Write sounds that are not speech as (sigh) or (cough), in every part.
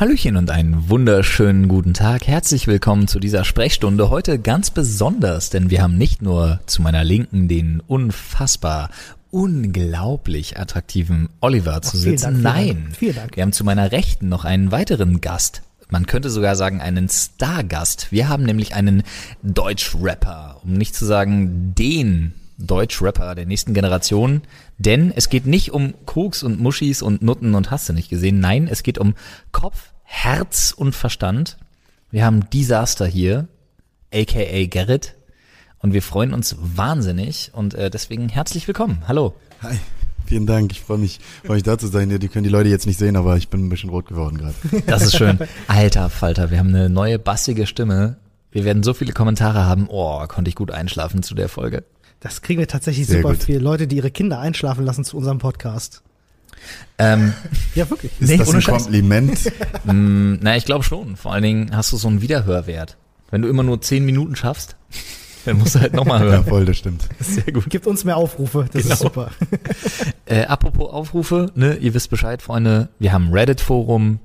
Hallöchen und einen wunderschönen guten Tag. Herzlich willkommen zu dieser Sprechstunde. Heute ganz besonders, denn wir haben nicht nur zu meiner Linken den unfassbar unglaublich attraktiven Oliver zu Ach, vielen sitzen. Dank, vielen Nein, Dank, vielen Dank. wir haben zu meiner Rechten noch einen weiteren Gast. Man könnte sogar sagen einen Stargast. Wir haben nämlich einen Deutschrapper, um nicht zu sagen den Deutschrapper der nächsten Generation. Denn es geht nicht um Koks und Muschis und Nutten und hast du nicht gesehen. Nein, es geht um Kopf, Herz und Verstand. Wir haben Disaster hier, aka Gerrit. Und wir freuen uns wahnsinnig und äh, deswegen herzlich willkommen. Hallo. Hi, vielen Dank. Ich freue mich, freue mich da zu sein. Die können die Leute jetzt nicht sehen, aber ich bin ein bisschen rot geworden gerade. Das ist schön. (laughs) Alter Falter, wir haben eine neue bassige Stimme. Wir werden so viele Kommentare haben. Oh, konnte ich gut einschlafen zu der Folge. Das kriegen wir tatsächlich Sehr super gut. viele Leute, die ihre Kinder einschlafen lassen zu unserem Podcast. Ähm, (laughs) Ja, wirklich. Ist Nee, das ohne ein Scheiß. Kompliment? (laughs) mh, na, ich glaube schon. Vor allen Dingen hast du so einen Wiederhörwert. Wenn du immer nur zehn Minuten schaffst, dann musst du halt nochmal (laughs) ja, hören. voll, das stimmt. Sehr gut. Gibt uns mehr Aufrufe, das Genau. ist super. Äh, apropos Aufrufe, ne, ihr wisst Bescheid, Freunde. Wir haben ein Reddit-Forum.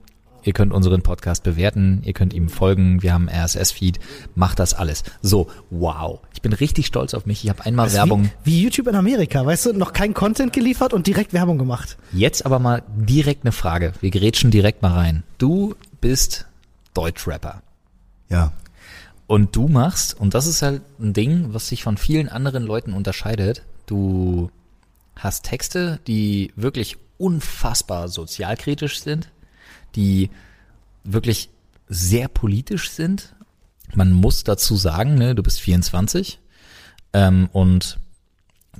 Ihr könnt unseren Podcast bewerten, ihr könnt ihm folgen, wir haben RSS-Feed, macht das alles. So, wow. Ich bin richtig stolz auf mich. Ich habe einmal Werbung. Wie, wie YouTube in Amerika, weißt du, noch kein Content geliefert und direkt Werbung gemacht. Jetzt aber mal direkt eine Frage. Wir grätschen direkt mal rein. Du bist Deutschrapper. Ja, Und du machst, und das ist halt ein Ding, was sich von vielen anderen Leuten unterscheidet, du hast Texte, die wirklich unfassbar sozialkritisch sind, die wirklich sehr politisch sind. Man muss dazu sagen, ne, du bist 24 ähm, und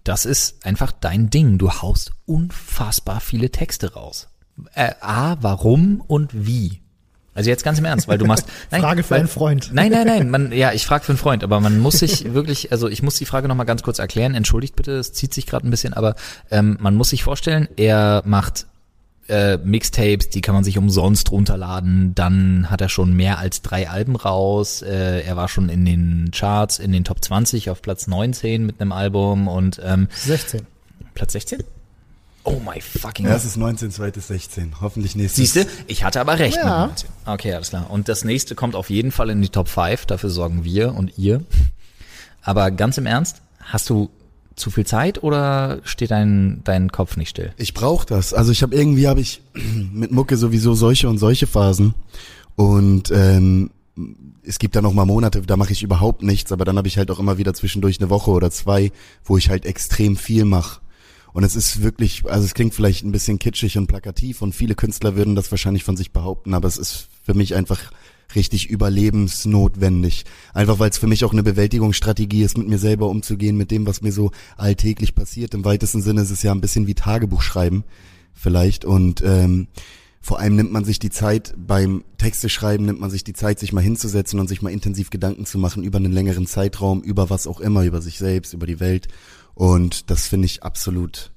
das ist einfach dein Ding. Du haust unfassbar viele Texte raus. Äh, A, warum und wie? Also jetzt ganz im Ernst, weil du machst. (laughs) Nein, Frage für weil, einen Freund. Nein, nein, nein. Man, ja, ich frage für einen Freund, aber man muss sich wirklich, also ich muss die Frage nochmal ganz kurz erklären. Entschuldigt bitte, es zieht sich gerade ein bisschen, aber ähm, man muss sich vorstellen, er macht äh, Mixtapes, die kann man sich umsonst runterladen. Dann hat er schon mehr als drei Alben raus. Äh, er war schon in den Charts, in den Top 20 auf Platz 19 mit einem Album und ähm, 16. Platz 16? Oh my fucking ja es ist 19, zweites 16. Hoffentlich nächstes. Siehste, ich hatte aber recht. Ja. mit 19. Okay, alles klar. Und das nächste kommt auf jeden Fall in die Top 5. Dafür sorgen wir und ihr. Aber ganz im Ernst, hast du zu viel Zeit oder steht dein, dein Kopf nicht still? Ich brauche das. Also ich habe irgendwie habe ich (clears throat) mit Mucke sowieso solche und solche Phasen und ähm, es gibt da noch mal Monate, da mache ich überhaupt nichts, aber dann habe ich halt auch immer wieder zwischendurch eine Woche oder zwei, wo ich halt extrem viel mache. Und es ist wirklich, also es klingt vielleicht ein bisschen kitschig und plakativ und viele Künstler würden das wahrscheinlich von sich behaupten, aber es ist für mich einfach richtig überlebensnotwendig. Einfach weil es für mich auch eine Bewältigungsstrategie ist, mit mir selber umzugehen, mit dem, was mir so alltäglich passiert. Im weitesten Sinne ist es ja ein bisschen wie Tagebuch schreiben, vielleicht. Und ähm, vor allem nimmt man sich die Zeit beim Texte schreiben, nimmt man sich die Zeit, sich mal hinzusetzen und sich mal intensiv Gedanken zu machen über einen längeren Zeitraum, über was auch immer, über sich selbst, über die Welt. Und das finde ich absolut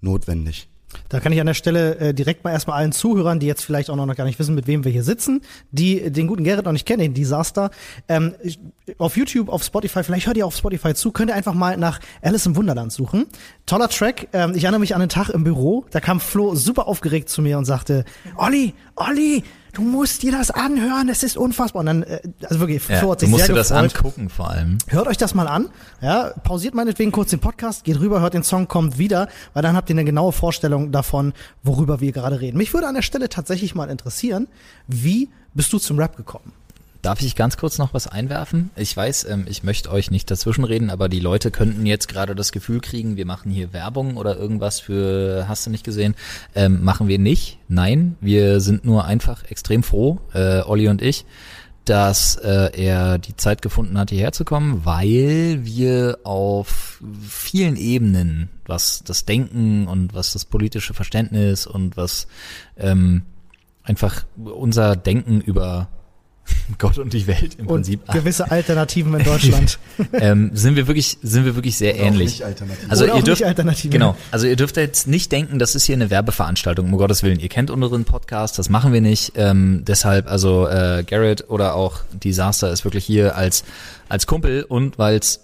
notwendig. Da kann ich an der Stelle äh, direkt mal erstmal allen Zuhörern, die jetzt vielleicht auch noch gar nicht wissen, mit wem wir hier sitzen, die den guten Gerrit noch nicht kennen, den Disaster, ähm, auf YouTube, auf Spotify, vielleicht hört ihr auf Spotify zu, könnt ihr einfach mal nach Alice im Wunderland suchen. Toller Track. Ähm, ich erinnere mich an einen Tag im Büro, da kam Flo super aufgeregt zu mir und sagte, Olli, Olli, du musst dir das anhören, es ist unfassbar. Und dann, äh, also wirklich, Flo hat du sich musst sehr dir das gefreut. angucken vor allem. Hört euch das mal an. Ja, pausiert meinetwegen kurz den Podcast, geht rüber, hört den Song, kommt wieder, weil dann habt ihr eine genaue Vorstellung davon, worüber wir gerade reden. Mich würde an der Stelle tatsächlich mal interessieren, wie bist du zum Rap gekommen? Darf ich ganz kurz noch was einwerfen? Ich weiß, ähm, ich möchte euch nicht dazwischenreden, aber die Leute könnten jetzt gerade das Gefühl kriegen, wir machen hier Werbung oder irgendwas für, hast du nicht gesehen? Ähm, machen wir nicht. Nein, wir sind nur einfach extrem froh, äh, Olli und ich, dass äh, er die Zeit gefunden hat, hierher zu kommen, weil wir auf vielen Ebenen, was das Denken und was das politische Verständnis und was ähm, einfach unser Denken über (laughs) Gott und die Welt im Und Prinzip gewisse Alternativen in (laughs) Deutschland. ähm, sind wir wirklich sind wir wirklich sehr Auch ähnlich. Also Oder auch ihr dürft nicht Alternativen. genau, also ihr dürft jetzt nicht denken, das ist hier eine Werbeveranstaltung, um Gottes Willen. Ihr kennt unseren Podcast, das machen wir nicht. Ähm, deshalb also äh, Garrett oder auch Disaster ist wirklich hier als als Kumpel und weil es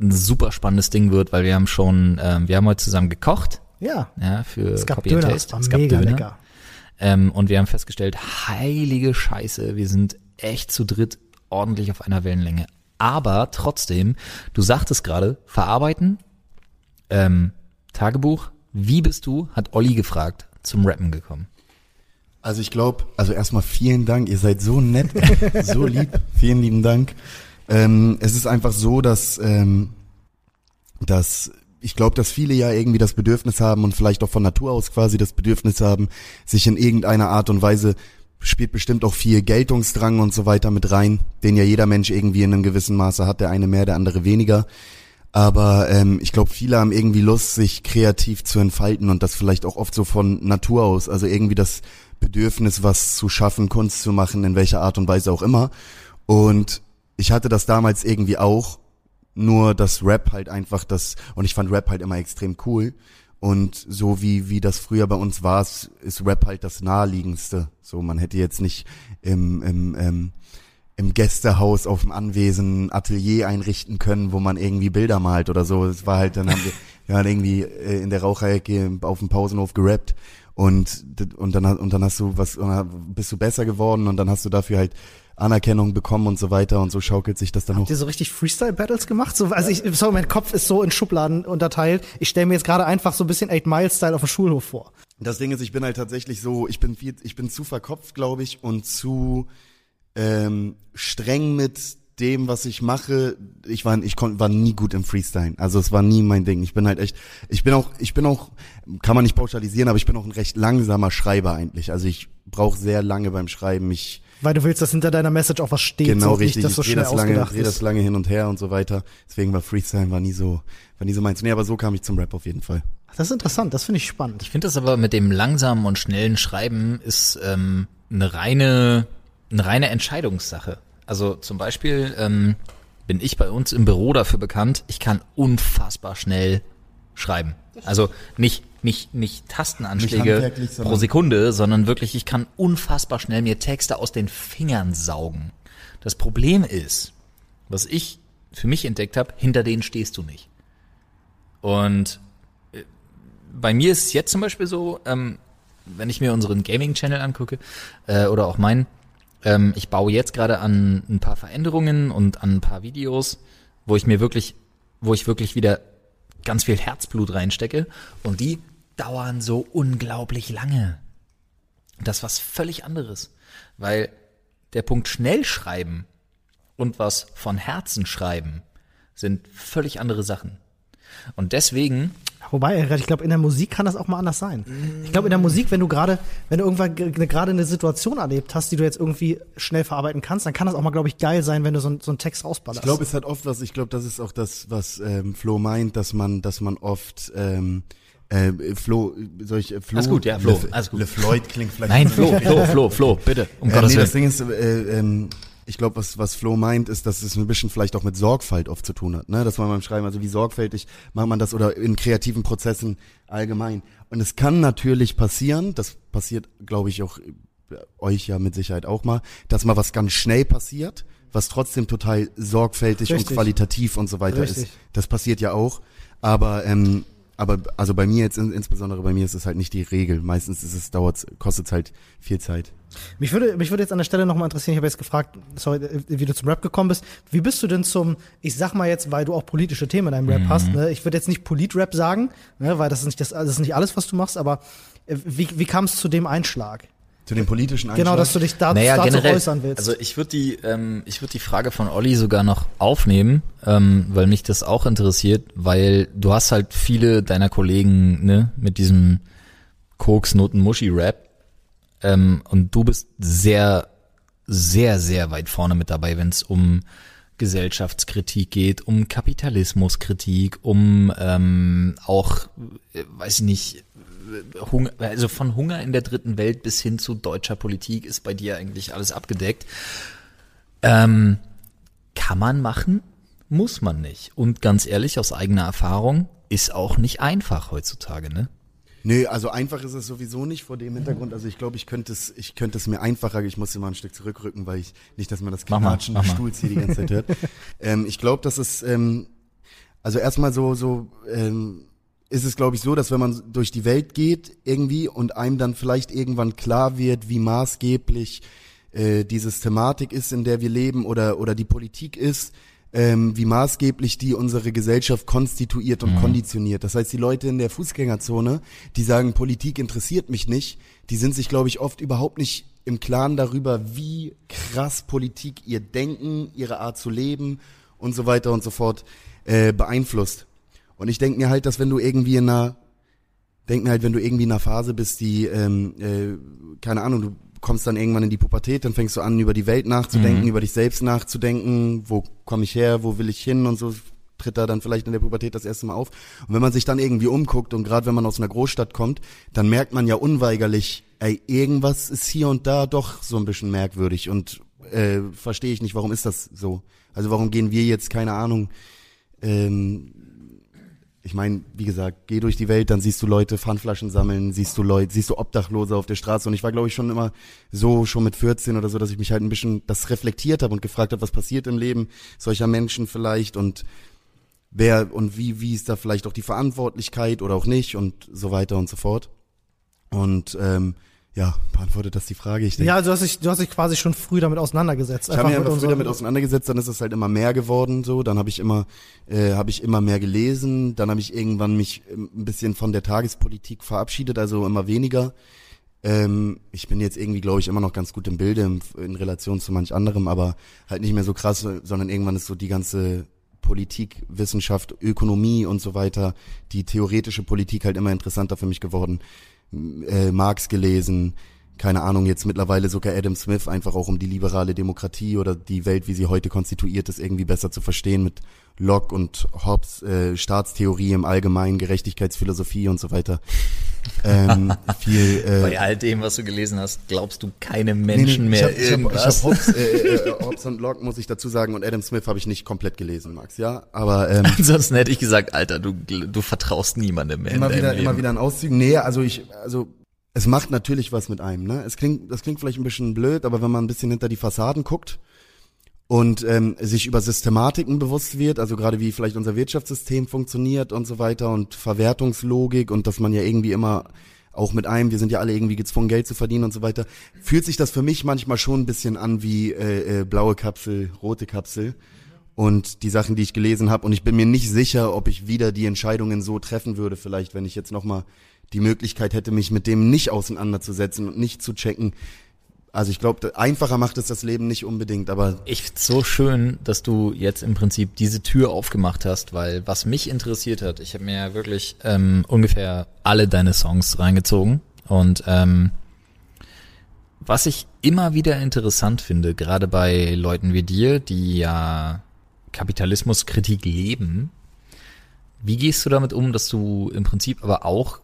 ein super spannendes Ding wird, weil wir haben schon, ähm, wir haben heute zusammen gekocht, Ja. ja, für Es gab Copy and Döner, Taste. war Es gab mega Döner. lecker. Ähm, und wir haben festgestellt, heilige Scheiße, wir sind echt zu dritt ordentlich auf einer Wellenlänge. Aber trotzdem, du sagtest gerade, verarbeiten, ähm, Tagebuch, wie bist du, hat Olli gefragt, zum Rappen gekommen? Also ich glaube, also erstmal vielen Dank, ihr seid so nett, (laughs) so lieb, vielen lieben Dank. Ähm, es ist einfach so, dass, ähm, dass ich glaube, dass viele ja irgendwie das Bedürfnis haben und vielleicht auch von Natur aus quasi das Bedürfnis haben, sich in irgendeiner Art und Weise spielt bestimmt auch viel Geltungsdrang und so weiter mit rein, den ja jeder Mensch irgendwie in einem gewissen Maße hat, der eine mehr, der andere weniger. Aber ähm, ich glaube, viele haben irgendwie Lust, sich kreativ zu entfalten und das vielleicht auch oft so von Natur aus. Also irgendwie das Bedürfnis, was zu schaffen, Kunst zu machen, in welcher Art und Weise auch immer. Und ich hatte das damals irgendwie auch, nur das Rap halt einfach das, und ich fand Rap halt immer extrem cool. Und so wie, wie das früher bei uns war, ist Rap halt das naheliegendste. So, man hätte jetzt nicht im, im, ähm, im Gästehaus auf dem Anwesen ein Atelier einrichten können, wo man irgendwie Bilder malt oder so. Es war halt, dann haben wir, haben irgendwie äh, in der Raucherecke auf dem Pausenhof gerappt und, und dann, und dann hast du was, bist du besser geworden und dann hast du dafür halt Anerkennung bekommen und so weiter und so schaukelt sich das dann Habt hoch. ihr so richtig Freestyle-Battles gemacht? So, also ich, sorry, mein Kopf ist so in Schubladen unterteilt. Ich stelle mir jetzt gerade einfach so ein bisschen Eight Mile-Style auf dem Schulhof vor. Das Ding ist, ich bin halt tatsächlich so, ich bin viel, ich bin zu verkopft, glaube ich, und zu ähm, streng mit dem, was ich mache, ich war, ich kon, war nie gut im Freestyle. Also es war nie mein Ding. Ich bin halt echt, ich bin auch, ich bin auch, kann man nicht pauschalisieren, aber ich bin auch ein recht langsamer Schreiber eigentlich. Also ich brauche sehr lange beim Schreiben. Ich Weil du willst, dass hinter deiner Message auch was steht. genau so richtig. Nicht, dass ich so drehe schnell das lange, dreh das lange hin und her und so weiter. Deswegen war Freestyle war nie so, war nie so meins. Nee, aber so kam ich zum Rap auf jeden Fall. Das ist interessant, das finde ich spannend. Ich finde das aber mit dem langsamen und schnellen Schreiben ist ähm, eine reine, eine reine Entscheidungssache. Also zum Beispiel ähm, bin ich bei uns im Büro dafür bekannt, ich kann unfassbar schnell schreiben. Also nicht nicht nicht Tastenanschläge sondern- pro Sekunde, sondern wirklich, ich kann unfassbar schnell mir Texte aus den Fingern saugen. Das Problem ist, was ich für mich entdeckt habe, hinter denen stehst du nicht. Und äh, bei mir ist es jetzt zum Beispiel so, ähm, wenn ich mir unseren Gaming-Channel angucke äh, oder auch meinen, ähm, ich baue jetzt gerade an ein paar Veränderungen und an ein paar Videos, wo ich mir wirklich, wo ich wirklich wieder ganz viel Herzblut reinstecke und die dauern so unglaublich lange. Das ist was völlig anderes, weil der Punkt schnell schreiben und was von Herzen schreiben sind völlig andere Sachen. Und deswegen Wobei, ich glaube, in der Musik kann das auch mal anders sein. Ich glaube, in der Musik, wenn du gerade, wenn du irgendwann ge- ne- gerade eine Situation erlebt hast, die du jetzt irgendwie schnell verarbeiten kannst, dann kann das auch mal, glaube ich, geil sein, wenn du so, ein- so einen Text rausballerst. Ich glaube, es hat oft was, ich glaube, das ist auch das, was ähm, Flo meint, dass man, dass man oft ähm, äh, Flo, soll ich, äh, Flo, Alles gut, ja, Flo, Le, alles gut. Le Floyd klingt vielleicht Nein, Flo, Flo, Flo, Flo, bitte, um äh, Gottes nee, Willen. das Ding ist, äh, ähm, ich glaube, was, was Flo meint, ist, dass es ein bisschen vielleicht auch mit Sorgfalt oft zu tun hat, ne? Dass man beim Schreiben, also wie sorgfältig macht man das oder in kreativen Prozessen allgemein. Und es kann natürlich passieren, das passiert, glaube ich, auch äh, euch ja mit Sicherheit auch mal, dass mal was ganz schnell passiert, was trotzdem total sorgfältig und Richtig. qualitativ und so weiter Richtig. ist. Das passiert ja auch. Aber ähm, aber also bei mir jetzt in, insbesondere bei mir ist es halt nicht die Regel. Meistens ist es dauert kostet halt viel Zeit. Mich würde, mich würde jetzt an der Stelle nochmal interessieren, ich habe jetzt gefragt, sorry, äh, wie du zum Rap gekommen bist. Wie bist du denn zum, ich sag mal jetzt, weil du auch politische Themen in deinem Rap hast, ne? ich würde jetzt nicht Polit-Rap sagen, ne? weil das ist, nicht das, das ist nicht alles, was du machst, aber äh, wie, wie kam es zu dem Einschlag? Zu dem politischen Einschlag. Genau, dass du dich da, Naja, dazu generell, äußern willst. also ich würde die, ähm, ich würde die Frage von Olli sogar noch aufnehmen, ähm, weil mich das auch interessiert, weil du hast halt viele deiner Kollegen, ne, mit diesem Koks-Noten-Muschi-Rap, ähm, und du bist sehr, sehr, sehr weit vorne mit dabei, wenn es um Gesellschaftskritik geht, um Kapitalismuskritik, um ähm, auch, äh, weiß ich nicht, Hunger, also von Hunger in der dritten Welt bis hin zu deutscher Politik ist bei dir eigentlich alles abgedeckt. Ähm, kann man machen, muss man nicht. Und ganz ehrlich, aus eigener Erfahrung, ist auch nicht einfach heutzutage, ne? Nee, also einfach ist es sowieso nicht vor dem Hintergrund. Also ich glaube, ich könnte es, ich könnte es mir einfacher, ich muss immer ein Stück zurückrücken, weil ich nicht, dass man das Knatschen des mal. Stuhls hier die ganze Zeit hört. (laughs) ähm, ich glaube, dass es, ähm, also erstmal so, so, ähm, ist es, glaube ich, so, dass wenn man durch die Welt geht irgendwie und einem dann vielleicht irgendwann klar wird, wie maßgeblich äh, diese Thematik ist, in der wir leben oder, oder die Politik ist, ähm, wie maßgeblich die unsere Gesellschaft konstituiert und mhm. konditioniert. Das heißt, die Leute in der Fußgängerzone, die sagen, Politik interessiert mich nicht, die sind sich, glaube ich, oft überhaupt nicht im Klaren darüber, wie krass Politik ihr Denken, ihre Art zu leben und so weiter und so fort äh, beeinflusst. Und ich denke mir halt, dass wenn du irgendwie in einer, denk mir halt, wenn du irgendwie in einer Phase bist, die, ähm, äh, keine Ahnung, du kommst dann irgendwann in die Pubertät, dann fängst du an, über die Welt nachzudenken, mhm. über dich selbst nachzudenken, wo komme ich her, wo will ich hin und so tritt da dann vielleicht in der Pubertät das erste Mal auf. Und wenn man sich dann irgendwie umguckt und gerade wenn man aus einer Großstadt kommt, dann merkt man ja unweigerlich, ey, irgendwas ist hier und da doch so ein bisschen merkwürdig und äh, verstehe ich nicht, warum ist das so? Also warum gehen wir jetzt, keine Ahnung, ähm, ich meine, wie gesagt, geh durch die Welt, dann siehst du Leute Pfandflaschen sammeln, siehst du Leute, siehst du Obdachlose auf der Straße. Und ich war, glaube ich, schon immer so, schon mit 14 oder so, dass ich mich halt ein bisschen das reflektiert habe und gefragt habe, was passiert im Leben solcher Menschen vielleicht und wer und wie, wie ist da vielleicht auch die Verantwortlichkeit oder auch nicht und so weiter und so fort. Und ähm, ja, beantwortet das die Frage. Ich denk, ja, du hast, dich, du hast dich quasi schon früh damit auseinandergesetzt. Ich habe mich einfach früh damit auseinandergesetzt, dann ist es halt immer mehr geworden so, dann habe ich immer äh, habe ich immer mehr gelesen, dann habe ich irgendwann mich ähm, ein bisschen von der Tagespolitik verabschiedet, also immer weniger. Ähm, ich bin jetzt irgendwie, glaube ich, immer noch ganz gut im Bilde in, in Relation zu manch anderem, aber halt nicht mehr so krass, sondern irgendwann ist so die ganze Politik, Wissenschaft, Ökonomie und so weiter, die theoretische Politik halt immer interessanter für mich geworden äh, Marx gelesen, keine Ahnung, jetzt mittlerweile sogar Adam Smith, einfach auch um die liberale Demokratie oder die Welt, wie sie heute konstituiert ist, irgendwie besser zu verstehen mit Locke und Hobbes, äh, Staatstheorie im Allgemeinen, Gerechtigkeitsphilosophie und so weiter. Ähm, viel, (laughs) äh, Bei all dem, was du gelesen hast, glaubst du keine Menschen nee, nee, mehr ich hab, irgendwas? Ich hab Hobbes, äh, äh, (laughs) Hobbes und Locke, muss ich dazu sagen, und Adam Smith habe ich nicht komplett gelesen, Max, ja, aber ähm, ansonsten hätte ich gesagt, Alter, du du vertraust niemandem mehr. Immer wieder, Leben. immer wieder ein Auszügen. Nee, also ich, also es macht natürlich was mit einem, ne? Es klingt, das klingt vielleicht ein bisschen blöd, aber wenn man ein bisschen hinter die Fassaden guckt und ähm, sich über Systematiken bewusst wird, also gerade wie vielleicht unser Wirtschaftssystem funktioniert und so weiter und Verwertungslogik und dass man ja irgendwie immer auch mit einem, wir sind ja alle irgendwie gezwungen, Geld zu verdienen und so weiter, fühlt sich das für mich manchmal schon ein bisschen an wie äh, äh, blaue Kapsel, rote Kapsel und die Sachen, die ich gelesen habe. Und ich bin mir nicht sicher, ob ich wieder die Entscheidungen so treffen würde, vielleicht, wenn ich jetzt nochmal die Möglichkeit hätte, mich mit dem nicht auseinanderzusetzen und nicht zu checken. Also ich glaube, einfacher macht es das Leben nicht unbedingt, aber. Ich find's so schön, dass du jetzt im Prinzip diese Tür aufgemacht hast, weil was mich interessiert hat, ich habe mir ja wirklich ähm, ungefähr alle deine Songs reingezogen und ähm, was ich immer wieder interessant finde, gerade bei Leuten wie dir, die ja Kapitalismuskritik leben, wie gehst du damit um, dass du im Prinzip aber auch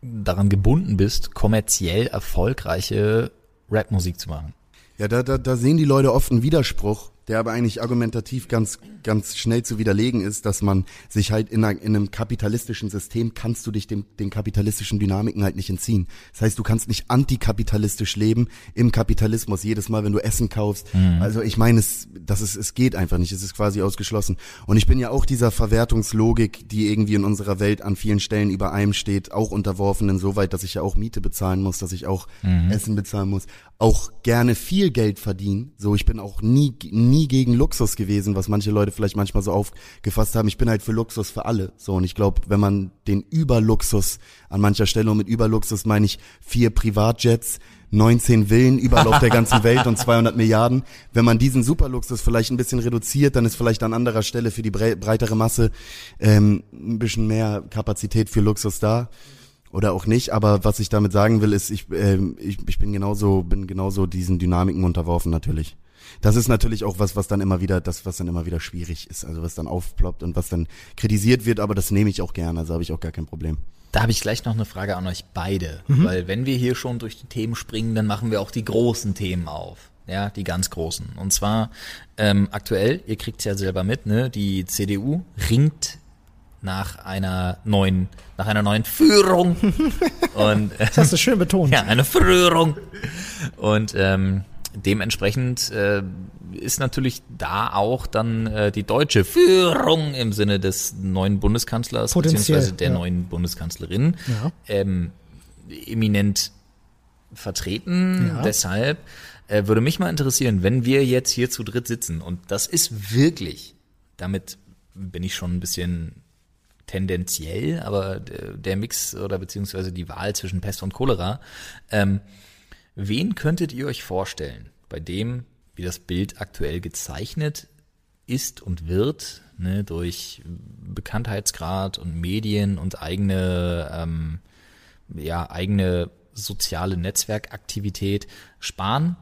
daran gebunden bist, kommerziell erfolgreiche Rapmusik zu machen. Ja, da, da, da sehen die Leute oft einen Widerspruch der aber eigentlich argumentativ ganz, ganz schnell zu widerlegen ist, dass man sich halt in, einem kapitalistischen System kannst du dich dem, den kapitalistischen Dynamiken halt nicht entziehen. Das heißt, du kannst nicht antikapitalistisch leben im Kapitalismus jedes Mal, wenn du Essen kaufst. Mhm. Also ich meine, es, das ist, es geht einfach nicht. Es ist quasi ausgeschlossen. Und ich bin ja auch dieser Verwertungslogik, die irgendwie in unserer Welt an vielen Stellen über einem steht, auch unterworfen insoweit, dass ich ja auch Miete bezahlen muss, dass ich auch mhm. Essen bezahlen muss, auch gerne viel Geld verdienen. So, ich bin auch nie, nie gegen Luxus gewesen, was manche Leute vielleicht manchmal so aufgefasst haben. Ich bin halt für Luxus für alle. So, und ich glaube, wenn man den Überluxus an mancher Stelle, und mit Überluxus meine ich vier Privatjets, 19 Villen überall auf der ganzen (laughs) Welt und 200 Milliarden. Wenn man diesen Superluxus vielleicht ein bisschen reduziert, dann ist vielleicht an anderer Stelle für die breitere Masse ähm, ein bisschen mehr Kapazität für Luxus da oder auch nicht. Aber was ich damit sagen will, ist, ich, äh, ich, ich bin genauso, bin genauso diesen Dynamiken unterworfen natürlich. Das ist natürlich auch was, was dann immer wieder, das, was dann immer wieder schwierig ist, also was dann aufploppt und was dann kritisiert wird, aber das nehme ich auch gerne, also habe ich auch gar kein Problem. Da habe ich gleich noch eine Frage an euch beide, mhm. weil wenn wir hier schon durch die Themen springen, dann machen wir auch die großen Themen auf. Ja, die ganz großen. Und zwar ähm, aktuell, ihr kriegt es ja selber mit, ne? Die CDU ringt nach einer neuen, nach einer neuen Führung. (laughs) Und, äh, das hast du schön betont. (laughs) Ja, eine Führung. Und ähm, dementsprechend äh, ist natürlich da auch dann äh, die deutsche Führung im Sinne des neuen Bundeskanzlers Potenziell, beziehungsweise der ja. neuen Bundeskanzlerin Ja. ähm, eminent vertreten. Ja. Deshalb äh, würde mich mal interessieren, wenn wir jetzt hier zu dritt sitzen und das ist wirklich, damit bin ich schon ein bisschen tendenziell, aber der, der Mix oder beziehungsweise die Wahl zwischen Pest und Cholera, ähm, wen könntet ihr euch vorstellen, bei dem, wie das Bild aktuell gezeichnet ist und wird, ne, durch Bekanntheitsgrad und Medien und eigene, ähm, ja, eigene soziale Netzwerkaktivität, Spahn,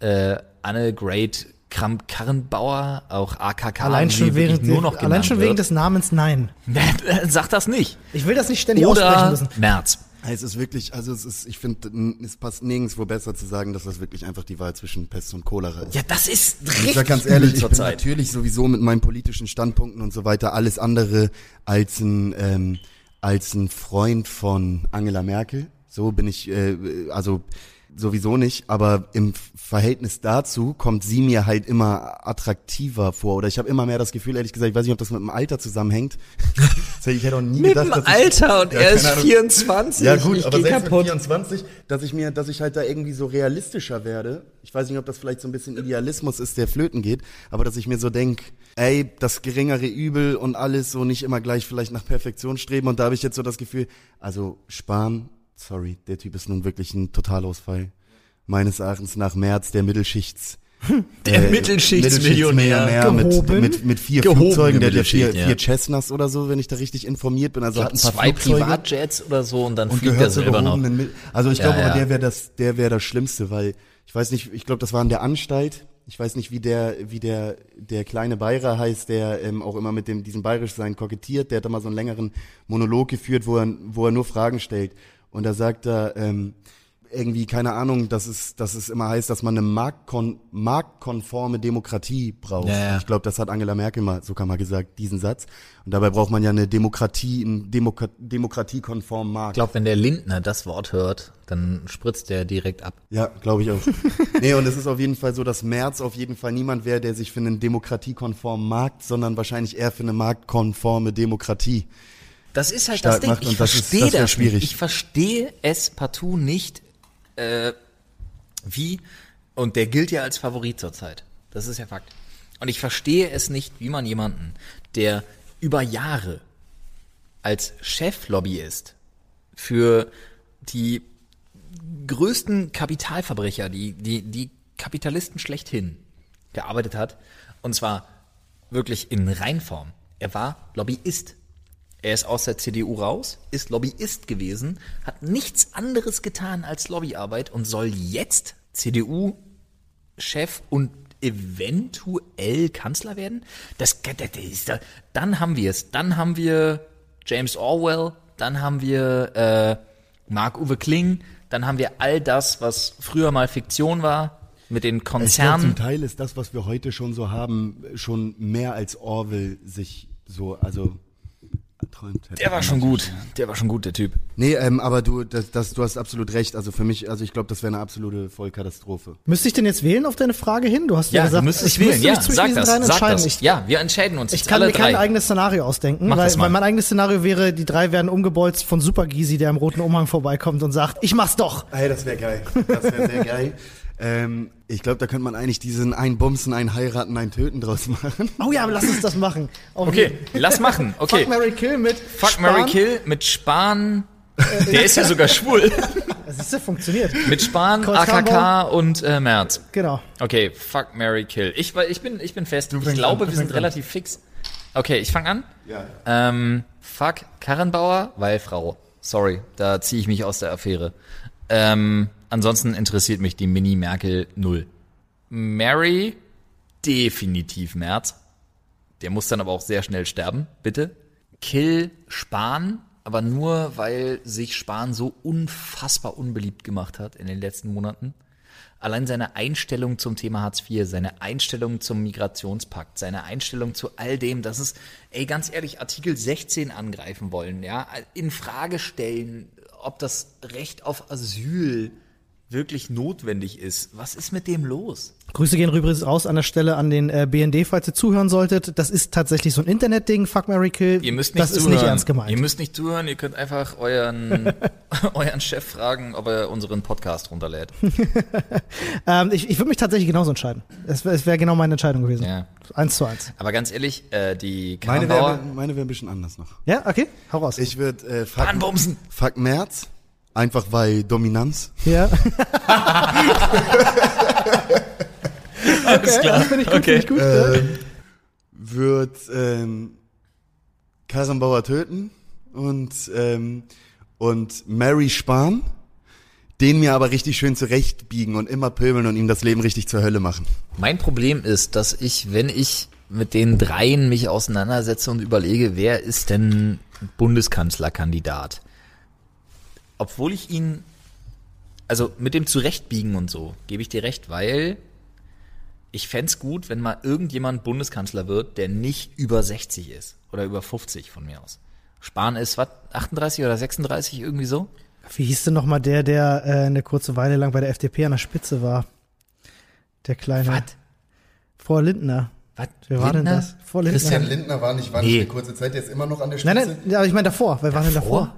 äh, Annegret Kramp-Karrenbauer, auch AKK, Allein schon, wegen, nur noch allein schon wegen wird. des Namens Nein. (laughs) Sag das nicht. Ich will das nicht ständig aussprechen Oder müssen. März. Es ist wirklich, also es ist, ich finde, es passt nirgendwo besser zu sagen, dass das wirklich einfach die Wahl zwischen Pest und Cholera ist. Ja, das ist Ich richtig sag ganz ehrlich, ich bin Zeit. natürlich sowieso mit meinen politischen Standpunkten und so weiter alles andere als ein ähm, als ein Freund von Angela Merkel. So bin ich, äh, also sowieso nicht. Aber im Verhältnis dazu kommt sie mir halt immer attraktiver vor. Oder ich habe immer mehr das Gefühl, ehrlich gesagt, ich weiß nicht, ob das mit dem Alter zusammenhängt. (laughs) Ich hätte auch nie Mit gedacht, dem dass ich, Alter und Ja, er ist keine Ahnung. 24. ja gut, ich aber selbst kaputt. mit 24, dass ich mir, dass ich halt da irgendwie so realistischer werde. Ich weiß nicht, ob das vielleicht so ein bisschen Idealismus ist, der flöten geht, aber dass ich mir so denk, ey, das geringere Übel und alles so nicht immer gleich vielleicht nach Perfektion streben. Und da habe ich jetzt so das Gefühl, also Spahn, sorry, der Typ ist nun wirklich ein Totalausfall. Meines Erachtens nach März der Mittelschichts. (laughs) Der äh, Mittelschichtsmillionär. Millionär mit, Gehoben. mit, mit vier Gehobene Flugzeugen, der ja vier, ja. vier Cessnas oder so, wenn ich da richtig informiert bin. Also hat ein paar zwei Flugzeuge. Privatjets oder so und dann und fliegt er selber noch. Also ich Ja, glaube, ja. der wäre das, der wäre das Schlimmste, weil ich weiß nicht, ich glaube, das war in der Anstalt. Ich weiß nicht, wie der, wie der, der kleine Bayer heißt, der ähm, auch immer mit dem diesem Bayerischsein kokettiert. Der hat da mal so einen längeren Monolog geführt, wo er, wo er nur Fragen stellt. Und da sagt er ähm, irgendwie keine Ahnung, dass es, dass es immer heißt, dass man eine marktkon marktkonforme Demokratie braucht. Ja, ja. Ich glaube, das hat Angela Merkel mal sogar mal gesagt, diesen Satz. Und dabei braucht man ja eine Demokratie, einen Demoka demokratiekonformen Markt. Ich glaube, wenn der Lindner das Wort hört, dann spritzt der direkt ab. Ja, glaube ich auch. (laughs) nee, und es ist auf jeden Fall so, dass Merz auf jeden Fall niemand wäre, der sich für einen demokratiekonformen Markt, sondern wahrscheinlich eher für eine marktkonforme Demokratie. Das ist halt das Ding. macht Ich verstehe das das, schwierig. Ich verstehe es partout nicht, äh, wie, und der gilt ja als Favorit zurzeit. Das ist ja Fakt. Und ich verstehe es nicht, wie man jemanden, der über Jahre als Cheflobbyist für die größten Kapitalverbrecher, die, die, die Kapitalisten schlechthin gearbeitet hat. Und zwar wirklich in Reinform. Er war Lobbyist. Er ist aus der CDU raus, ist Lobbyist gewesen, hat nichts anderes getan als Lobbyarbeit und soll jetzt CDU-Chef und eventuell Kanzler werden? Das, das ist, da- dann haben wir es. Dann haben wir James Orwell, dann haben wir äh, Mark-Uwe Kling, dann haben wir all das, was früher mal Fiktion war, mit den Konzernen. zum Teil ist das, was wir heute schon so haben, schon mehr als Orwell sich so, also Der war schon gut. Der war schon gut, der Typ. Nee, ähm, aber du, das, das, du hast absolut recht. Also für mich, also ich glaube, das wäre eine absolute Vollkatastrophe. Müsste ich denn jetzt wählen auf deine Frage hin? Du hast ja, Ja, gesagt, du müsstest ich wählen. müsste Ja, mich zwischen sag diesen sag entscheiden. das. Ich, ja, wir entscheiden uns ich kann alle mir kein drei. eigenes Szenario ausdenken, weil, weil mein eigenes Szenario wäre, die drei werden umgebolzt von Super Gysi, der im roten Umhang vorbeikommt und sagt, ich mach's doch. Hey, das wäre geil. Das wäre sehr geil. Ähm, ich glaube, da könnte man eigentlich diesen ein Bumsen, ein Heiraten, ein Töten draus machen. Oh ja, aber lass uns das machen. Auf Okay, jeden- lass machen. Okay. Fuck, Mary Kill mit Fuck, Spahn. Mary Kill mit Spahn. Der ist ja (laughs) sogar schwul. Das ist ja funktioniert. Mit Spahn, AKK und äh, Merz. Genau. Okay, fuck, Mary Kill. Ich, weil ich, bin, ich bin fest. Ich glaube, an, wir sind an. relativ fix. Okay, ich fange an. Ja. Ähm, fuck, Karrenbauer, weil Frau. Sorry, da ziehe ich mich aus der Affäre. Ähm, ansonsten interessiert mich die Mini Merkel null. Mary, definitiv Merz. Der muss dann aber auch sehr schnell sterben, bitte. Kill Spahn, aber nur, weil sich Spahn so unfassbar unbeliebt gemacht hat in den letzten Monaten. Allein seine Einstellung zum Thema Hartz IV, seine Einstellung zum Migrationspakt, seine Einstellung zu all dem, das ist, ey, ganz ehrlich, Artikel 16 angreifen wollen, ja, in Frage stellen, ob das Recht auf Asyl wirklich notwendig ist. Was ist mit dem los? Grüße gehen übrigens raus an der Stelle an den äh, BND, falls ihr zuhören solltet. Das ist tatsächlich so ein Internetding, Fuck Mary Kill. Ihr müsst nicht das zuhören. ist nicht ernst gemeint. Ihr müsst nicht zuhören, ihr könnt einfach euren, (laughs) euren Chef fragen, ob er unseren Podcast runterlädt. (laughs) ähm, ich ich würde mich tatsächlich genauso entscheiden. Es, wär- wäre genau meine Entscheidung gewesen. Ja. Eins zu eins. Aber ganz ehrlich, äh, die Meine Karrenbauer, wäre meine wär ein bisschen anders noch. Ja, okay, hau raus. Ich würde äh, fuck, Anbumsen. fuck März, einfach weil Dominanz. ja. (laughs) alles klar. Finde ich gut, okay. ich gut. Ähm, wird ähm, Karrenbauer töten und ähm, und Mary sparen, den mir aber richtig schön zurechtbiegen und immer pöbeln und ihm das Leben richtig zur Hölle machen. Mein Problem ist, dass ich, wenn ich mit den dreien mich auseinandersetze und überlege, wer ist denn Bundeskanzlerkandidat? Obwohl ich ihn, also mit dem Zurechtbiegen und so, gebe ich dir recht, weil ich fänd's gut, wenn mal irgendjemand Bundeskanzler wird, der nicht über 60 ist. Oder über 50 von mir aus. Spahn ist, was, 38 oder 36, irgendwie so? Wie hieß denn nochmal der, der äh, eine kurze Weile lang bei der FDP an der Spitze war? Der kleine. Was? Vor Lindner. Was? Wer war denn Lindner? das? Vor Lindner. Christian Lindner war nicht, war nicht Nee. eine kurze Zeit, der ist immer noch an der Nein, nein, ja, aber ich meine davor. Wer war denn davor?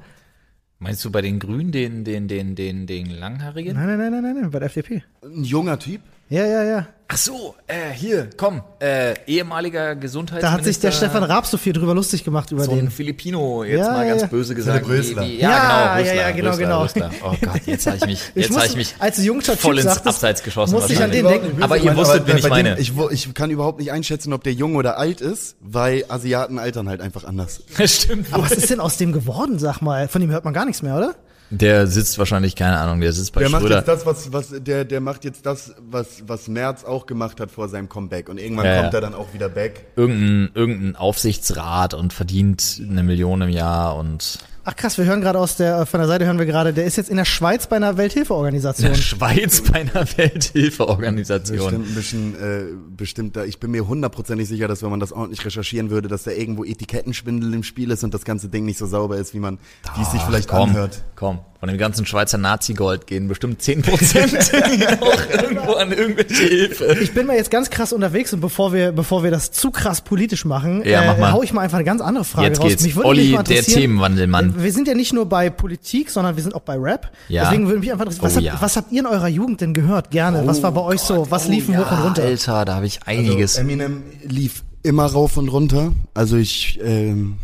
Meinst du bei den Grünen den, den, den, den, den Langhaarigen? Nein, nein, nein, nein, nein, nein, bei der FDP. Ein junger Typ. Ja, ja, ja. Ach so, äh, hier, komm, äh, ehemaliger Gesundheitsminister. Da hat sich der Stefan Raab so viel drüber lustig gemacht über so ein den. Filipino, jetzt Ja, mal ja, ganz ja. böse gesagt. Philipp Rösler. Wie, wie, Ja, ja, genau, ja, ja, Rösler, genau, Rösler, genau. Rösler. Oh Gott, jetzt habe ich mich, (laughs) Ich jetzt muss- habe ich mich als Typ voll ins sagtest, Abseits geschossen. musste ich an den denken. Aber ihr wusstet, wen ich dem- meine. Ich, ich kann überhaupt nicht einschätzen, ob der jung oder alt ist, weil Asiaten altern halt einfach anders. (laughs) Stimmt. Aber was ist denn aus dem geworden, sag mal? Von dem hört man gar nichts mehr, oder? Der sitzt wahrscheinlich, keine Ahnung, der sitzt bei Der macht Schröder. jetzt das, was, was, der, der macht jetzt das, was, was Merz auch gemacht hat vor seinem Comeback. Und irgendwann Ja, kommt er dann auch wieder back. irgendein, irgendein Aufsichtsrat und verdient eine Million im Jahr und Ach krass, wir hören gerade aus der, von der Seite hören wir gerade, der ist jetzt in der Schweiz bei einer Welthilfeorganisation. Schweiz bei einer Welthilfeorganisation. Bestimmt ein bisschen, äh, bestimmt da, ich bin mir hundertprozentig sicher, dass wenn man das ordentlich recherchieren würde, dass da irgendwo Etikettenschwindel im Spiel ist und das ganze Ding nicht so sauber ist, wie man, wie es sich vielleicht komm, anhört. Komm, von dem ganzen Schweizer Nazi-Gold gehen bestimmt 10% auch (laughs) irgendwo an irgendwelche Hilfe. Ich bin mal jetzt ganz krass unterwegs und bevor wir, bevor wir das zu krass politisch machen, Ja, mach mal. hau ich mal einfach eine ganz andere Frage Jetzt raus. geht's. Mich würde Olli, mich mal der Themenwandelmann. Wir sind ja nicht nur bei Politik, sondern wir sind auch bei Rap. Ja. Deswegen würde mich einfach interessieren, was, Oh, habt, ja. was habt ihr in eurer Jugend denn gehört? Gerne. was war bei euch so? Was lief oh, hoch und runter? Alter, da habe ich einiges. Also Eminem lief immer rauf und runter. Also ich, ähm,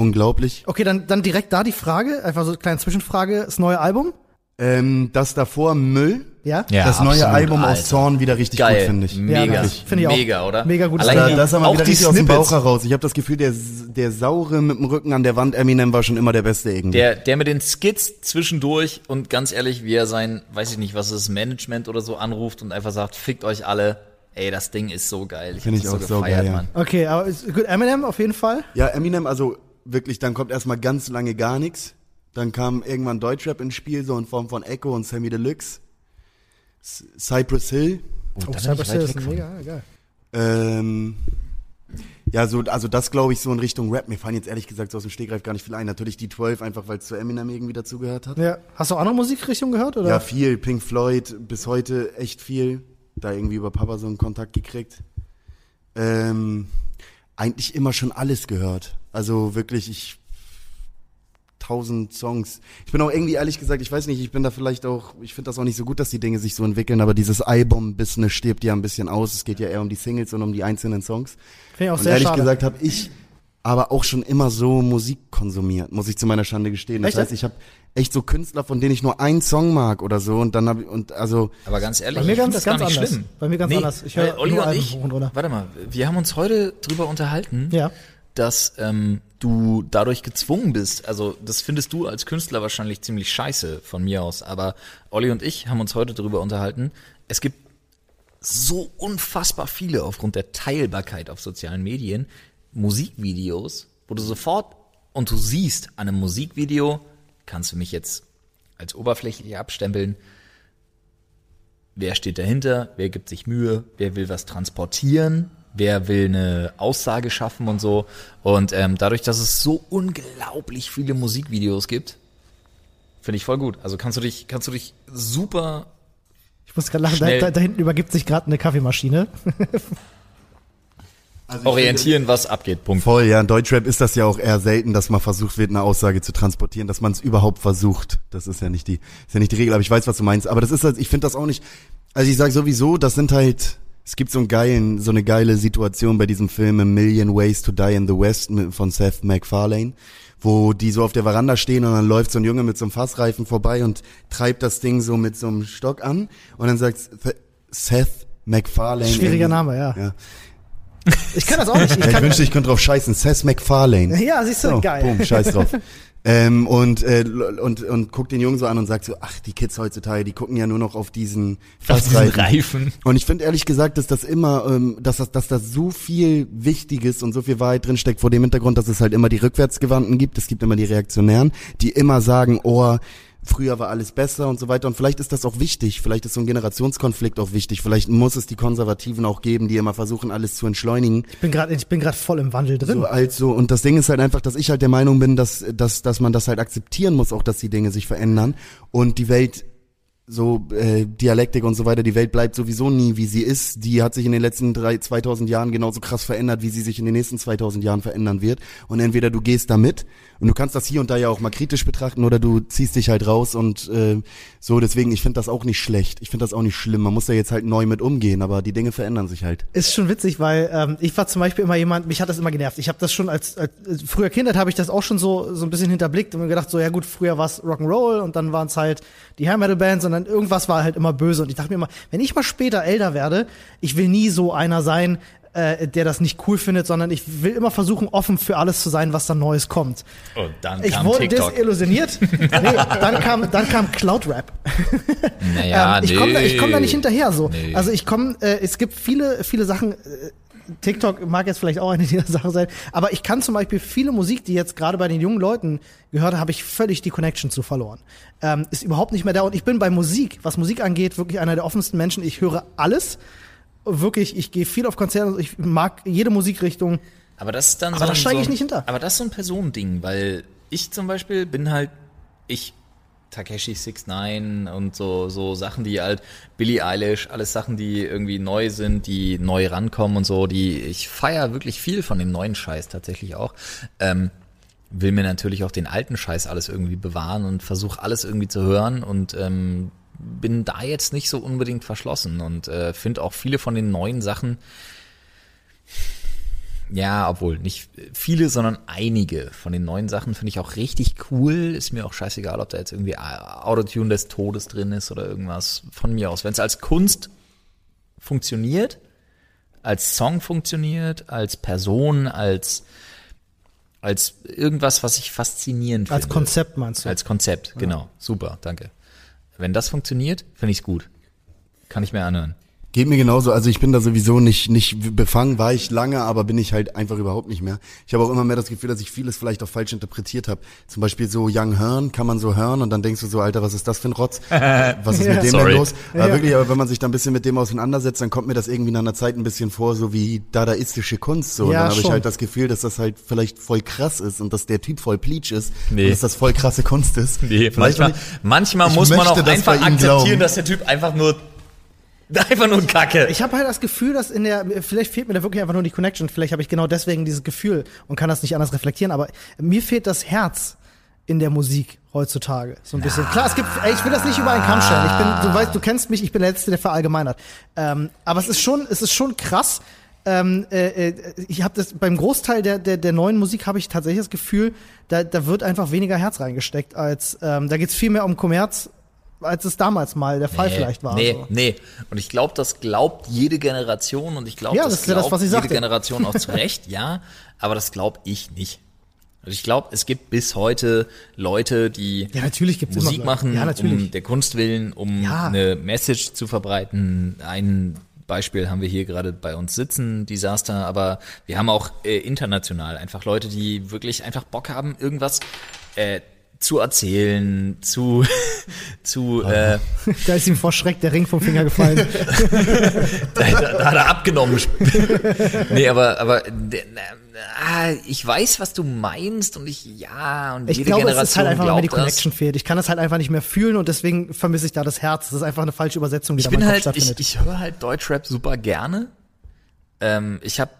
unglaublich. Okay, dann, dann direkt da die Frage, einfach so eine kleine Zwischenfrage. Das neue Album? Ähm, das davor Müll. Ja? ja, das neue absolut, Album Alter. aus Zorn wieder richtig Geil, gut, finde ich. mega, Ja. Finde ich auch. mega, oder? Mega gutes Allein Da, die, das haben wir auch wieder richtig aus dem Snippets. Bauch heraus. Ich habe das Gefühl, der, der saure mit dem Rücken an der Wand Eminem war schon immer der Beste irgendwie. Der, der mit den Skits zwischendurch und ganz ehrlich, wie er sein, weiß ich nicht, was es ist, Management oder so anruft und einfach sagt, fickt euch alle. Ey, das Ding ist so geil. Ich Find hab ich auch so so gefeiert, geil, ja. Mann. Okay, aber ist, gut, Eminem auf jeden Fall. Ja, Eminem, also wirklich, dann kommt erstmal ganz lange gar nichts. Dann kam irgendwann Deutschrap ins Spiel, so in Form von Echo und Sammy Deluxe. S- Cypress Hill. Oh, ich Cypress Hill ist mega, geil. Ähm, ja, so, also das glaube ich so in Richtung Rap. Mir fallen jetzt ehrlich gesagt so aus dem Stegreif gar nicht viel ein. Natürlich die 12, einfach weil es zu Eminem irgendwie dazugehört hat. Ja. Hast du auch andere Musikrichtungen gehört, oder? Ja, viel. Pink Floyd, bis heute echt viel. Da irgendwie über Papa so einen Kontakt gekriegt. Ähm, eigentlich immer schon alles gehört. Also wirklich, ich tausend Songs. Ich bin auch irgendwie ehrlich gesagt, ich weiß nicht, ich bin da vielleicht auch, ich finde das auch nicht so gut, dass die Dinge sich so entwickeln, aber dieses Album-Business stirbt ja ein bisschen aus. Es geht ja eher um die Singles und um die einzelnen Songs. Finde ich auch Und sehr ehrlich schade. gesagt habe ich aber auch schon immer so Musik konsumiert, muss ich zu meiner Schande gestehen. Das Echt? heißt, ich habe echt so Künstler, von denen ich nur einen Song mag oder so und dann habe ich und also Aber ganz ehrlich, Bei mir ganz- das ganz anders. schlimm. Bei mir ganz anders. Ich höre Olli und ich, warte mal, wir haben uns heute drüber unterhalten, Ja. Dass ähm, du dadurch gezwungen bist, also das findest du als Künstler wahrscheinlich ziemlich scheiße von mir aus, aber Olli und ich haben uns heute drüber unterhalten, es gibt so unfassbar viele aufgrund der Teilbarkeit auf sozialen Medien Musikvideos, wo du sofort und du siehst an einem Musikvideo, kannst du mich jetzt als oberflächlich abstempeln, wer steht dahinter, wer gibt sich Mühe, wer will was transportieren, wer will eine Aussage schaffen und so. Und ähm, dadurch, dass es so unglaublich viele Musikvideos gibt, finde ich voll gut. Also kannst du dich, kannst du dich super Ich muss gerade lachen, da, Schnell. da, da hinten übergibt sich gerade eine Kaffeemaschine. (laughs) Also Orientieren, was abgeht. Punkt. Voll, ja. In Deutschrap ist das ja auch eher selten, dass mal versucht wird, eine Aussage zu transportieren, dass man es überhaupt versucht. Das ist ja nicht die, ist ja nicht die Regel, aber ich weiß, was du meinst. Aber das ist halt, ich finde das auch nicht, also ich sage sowieso, das sind halt, es gibt so einen geilen, so eine geile Situation bei diesem Film A Million Ways to Die in the West von Seth MacFarlane, wo die so auf der Veranda stehen und dann läuft so ein Junge mit so einem Fassreifen vorbei und treibt das Ding so mit so einem Stock an und dann sagt Seth MacFarlane. Schwieriger irgendwie- Name, ja. ja. Ich kann das auch nicht. Ich Ich wünschte, ich könnte drauf scheißen. Seth MacFarlane. ja, siehst du, So, geil. Boom, scheiß drauf. (laughs) ähm, und, äh, und, und guckt den Jungen so an und sagt so, ach, die Kids heutzutage, die gucken ja nur noch auf diesen Auf diesen. Reifen. Und ich finde ehrlich gesagt, dass das immer, ähm, dass das, dass da so viel Wichtiges und so viel Wahrheit drinsteckt vor dem Hintergrund, dass es halt immer die Rückwärtsgewandten gibt, es gibt immer die Reaktionären, die immer sagen, oh, früher war alles besser und so weiter. Und vielleicht ist das auch wichtig, vielleicht ist so ein Generationskonflikt auch wichtig, vielleicht muss es die Konservativen auch geben, die immer versuchen, alles zu entschleunigen. Ich bin gerade, ich bin gerade voll im Wandel drin. So als so und das Ding ist halt einfach, dass ich halt der Meinung bin, dass dass dass man das halt akzeptieren muss, auch dass die Dinge sich verändern und die Welt so äh, Dialektik und so weiter, die Welt bleibt sowieso nie, wie sie ist. Die hat sich in den letzten drei, 2000 Jahren genauso krass verändert, wie sie sich in den nächsten 2000 Jahren verändern wird. Und entweder du gehst da mit und du kannst das hier und da ja auch mal kritisch betrachten oder du ziehst dich halt raus und äh, so. Deswegen, ich finde das auch nicht schlecht. Ich finde das auch nicht schlimm. Man muss da jetzt halt neu mit umgehen, aber die Dinge verändern sich halt. Ist schon witzig, weil ähm, ich war zum Beispiel immer jemand, mich hat das immer genervt. Ich habe das schon als als früher Kindheit habe ich das auch schon so so ein bisschen hinterblickt und mir gedacht so ja gut, früher war es Rock'n'Roll und dann waren es halt die Hair Metal Bands und dann irgendwas war halt immer böse und ich dachte mir immer, wenn ich mal später älter werde, ich will nie so einer sein, äh, der das nicht cool findet, sondern ich will immer versuchen offen für alles zu sein, was da Neues kommt. Und dann Ich kam wurde TikTok. desillusioniert. (laughs) nee, dann kam dann kam Cloud Rap. Naja, (laughs) ähm, ich komme da, ich komm da nicht hinterher so. Nee. Also ich komme, äh, es gibt viele, viele Sachen. TikTok mag jetzt vielleicht auch eine dieser Sachen sein, aber ich kann zum Beispiel viele Musik, die jetzt gerade bei den jungen Leuten gehört, habe ich völlig die Connection zu verloren. Ähm, ist überhaupt nicht mehr da und ich bin bei Musik, was Musik angeht, wirklich einer der offensten Menschen. Ich höre alles, wirklich. Ich gehe viel auf Konzerte, ich mag jede Musikrichtung. Aber das ist dann Aber so da ein, steige so ich nicht hinter. Aber das ist so ein Personending, weil ich zum Beispiel bin halt, ich, Takeshi 69 und so, so Sachen, die halt, Billie Eilish, alles Sachen, die irgendwie neu sind, die neu rankommen und so, die, ich feier wirklich viel von dem neuen Scheiß tatsächlich auch. Ähm, will mir natürlich auch den alten Scheiß alles irgendwie bewahren und versuche alles irgendwie zu hören und ähm, bin da jetzt nicht so unbedingt verschlossen und äh, finde auch viele von den neuen Sachen ja, obwohl nicht viele, sondern einige von den neuen Sachen finde ich auch richtig cool. Ist mir auch scheißegal, ob da jetzt irgendwie Autotune des Todes drin ist oder irgendwas von mir aus. Wenn es als Kunst funktioniert, als Song funktioniert, als Person, als als irgendwas, was ich faszinierend finde. Als Konzept meinst du? Als Konzept, genau. Super, danke. Wenn das funktioniert, finde ich's gut. Kann ich mir anhören. Geht mir genauso, also ich bin da sowieso nicht, nicht befangen, war ich lange, aber bin ich halt einfach überhaupt nicht mehr. Ich habe auch immer mehr das Gefühl, dass ich vieles vielleicht auch falsch interpretiert habe. Zum Beispiel so Young Hearn kann man so hören und dann denkst du so, Alter, was ist das für ein Rotz? (laughs) Was ist Ja. mit dem Sorry. denn los? Aber Ja. wirklich, aber wenn man sich da ein bisschen mit dem auseinandersetzt, dann kommt mir das irgendwie nach einer Zeit ein bisschen vor, so wie dadaistische Kunst. So. Und Ja, dann habe ich halt das Gefühl, dass das halt vielleicht voll krass ist und dass der Typ voll Pleach ist Nee. und dass das voll krasse Kunst ist. Nee, Vielleicht manchmal, manchmal muss man auch das einfach akzeptieren, glauben. dass der Typ einfach nur (laughs) einfach nur Kacke. Ich habe halt das Gefühl, dass in der, vielleicht fehlt mir da wirklich einfach nur die Connection. Vielleicht habe ich genau deswegen dieses Gefühl und kann das nicht anders reflektieren. Aber mir fehlt das Herz in der Musik heutzutage so ein bisschen. Klar, es gibt, ey, ich will das nicht über einen Kamm stellen. Ich bin, du weißt, du kennst mich, ich bin der Letzte, der verallgemeinert. Ähm, aber es ist schon, es ist schon krass. Ähm, äh, äh, ich habe das beim Großteil der, der, der neuen Musik habe ich tatsächlich das Gefühl, da, da wird einfach weniger Herz reingesteckt als ähm, da geht's viel mehr um Kommerz, als es damals mal der Fall vielleicht war. Nee, so. nee. Und ich glaube, das glaubt jede Generation und ich glaube, Ja, das, das ist ja das, glaubt jede sagte. Generation auch (laughs) zu Recht, ja. Aber das glaube ich nicht. Also ich glaube, es gibt bis heute Leute, die Ja, Musik machen, Ja, um der Kunst willen, um eine Message zu verbreiten. Ein Beispiel haben wir hier gerade bei uns sitzen, Desaster, aber wir haben auch äh, international einfach Leute, die wirklich einfach Bock haben, irgendwas äh, zu erzählen, zu (laughs) zu äh, (laughs) Da ist ihm vor Schreck der Ring vom Finger gefallen. (laughs) da, da, da hat er abgenommen. nee, aber, aber ah, ich weiß, was du meinst und ich, ja, und Ich jede glaube, Generation es ist halt einfach, wenn die glaubt das. Connection fehlt. Ich kann es halt einfach nicht mehr fühlen und deswegen vermisse ich da das Herz. Das ist einfach eine falsche Übersetzung, die Ich da bin halt, ich, ich höre halt Deutschrap super gerne. Ähm, ich habe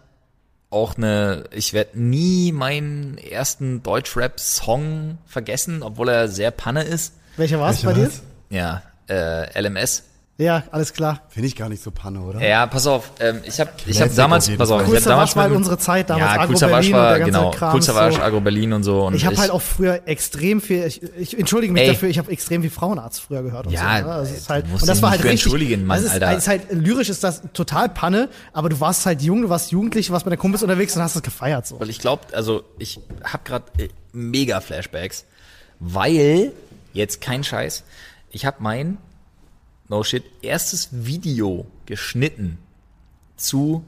auch eine, ich werde nie meinen ersten Deutschrap-Song vergessen, obwohl er sehr Panne ist. Welcher war es bei dir? Ja, äh, LMS. Ja, alles klar. Finde ich gar nicht so Panne, oder? Ja, pass auf, ähm, ich habe ich hab damals, pass auf, ich habe damals war halt unsere Zeit damals, ja, Agro Berlin und war, der genau, Kram Savage, so. Agro Berlin und so. Und Ich habe halt auch früher extrem viel, ich, ich entschuldige mich Ey. dafür, ich habe extrem viel Frauenarzt früher gehört und Ja, so. Ne? Also es ist du halt, musst und das war halt richtig, entschuldigen, Mann, also ist, Alter. ist halt, lyrisch ist das total Panne, aber du warst halt jung, du warst jugendlich, warst mit deinen Kumpels unterwegs und hast es gefeiert so. Weil ich glaube, also ich habe gerade mega Flashbacks, weil jetzt kein Scheiß, ich habe mein no shit erstes Video geschnitten zu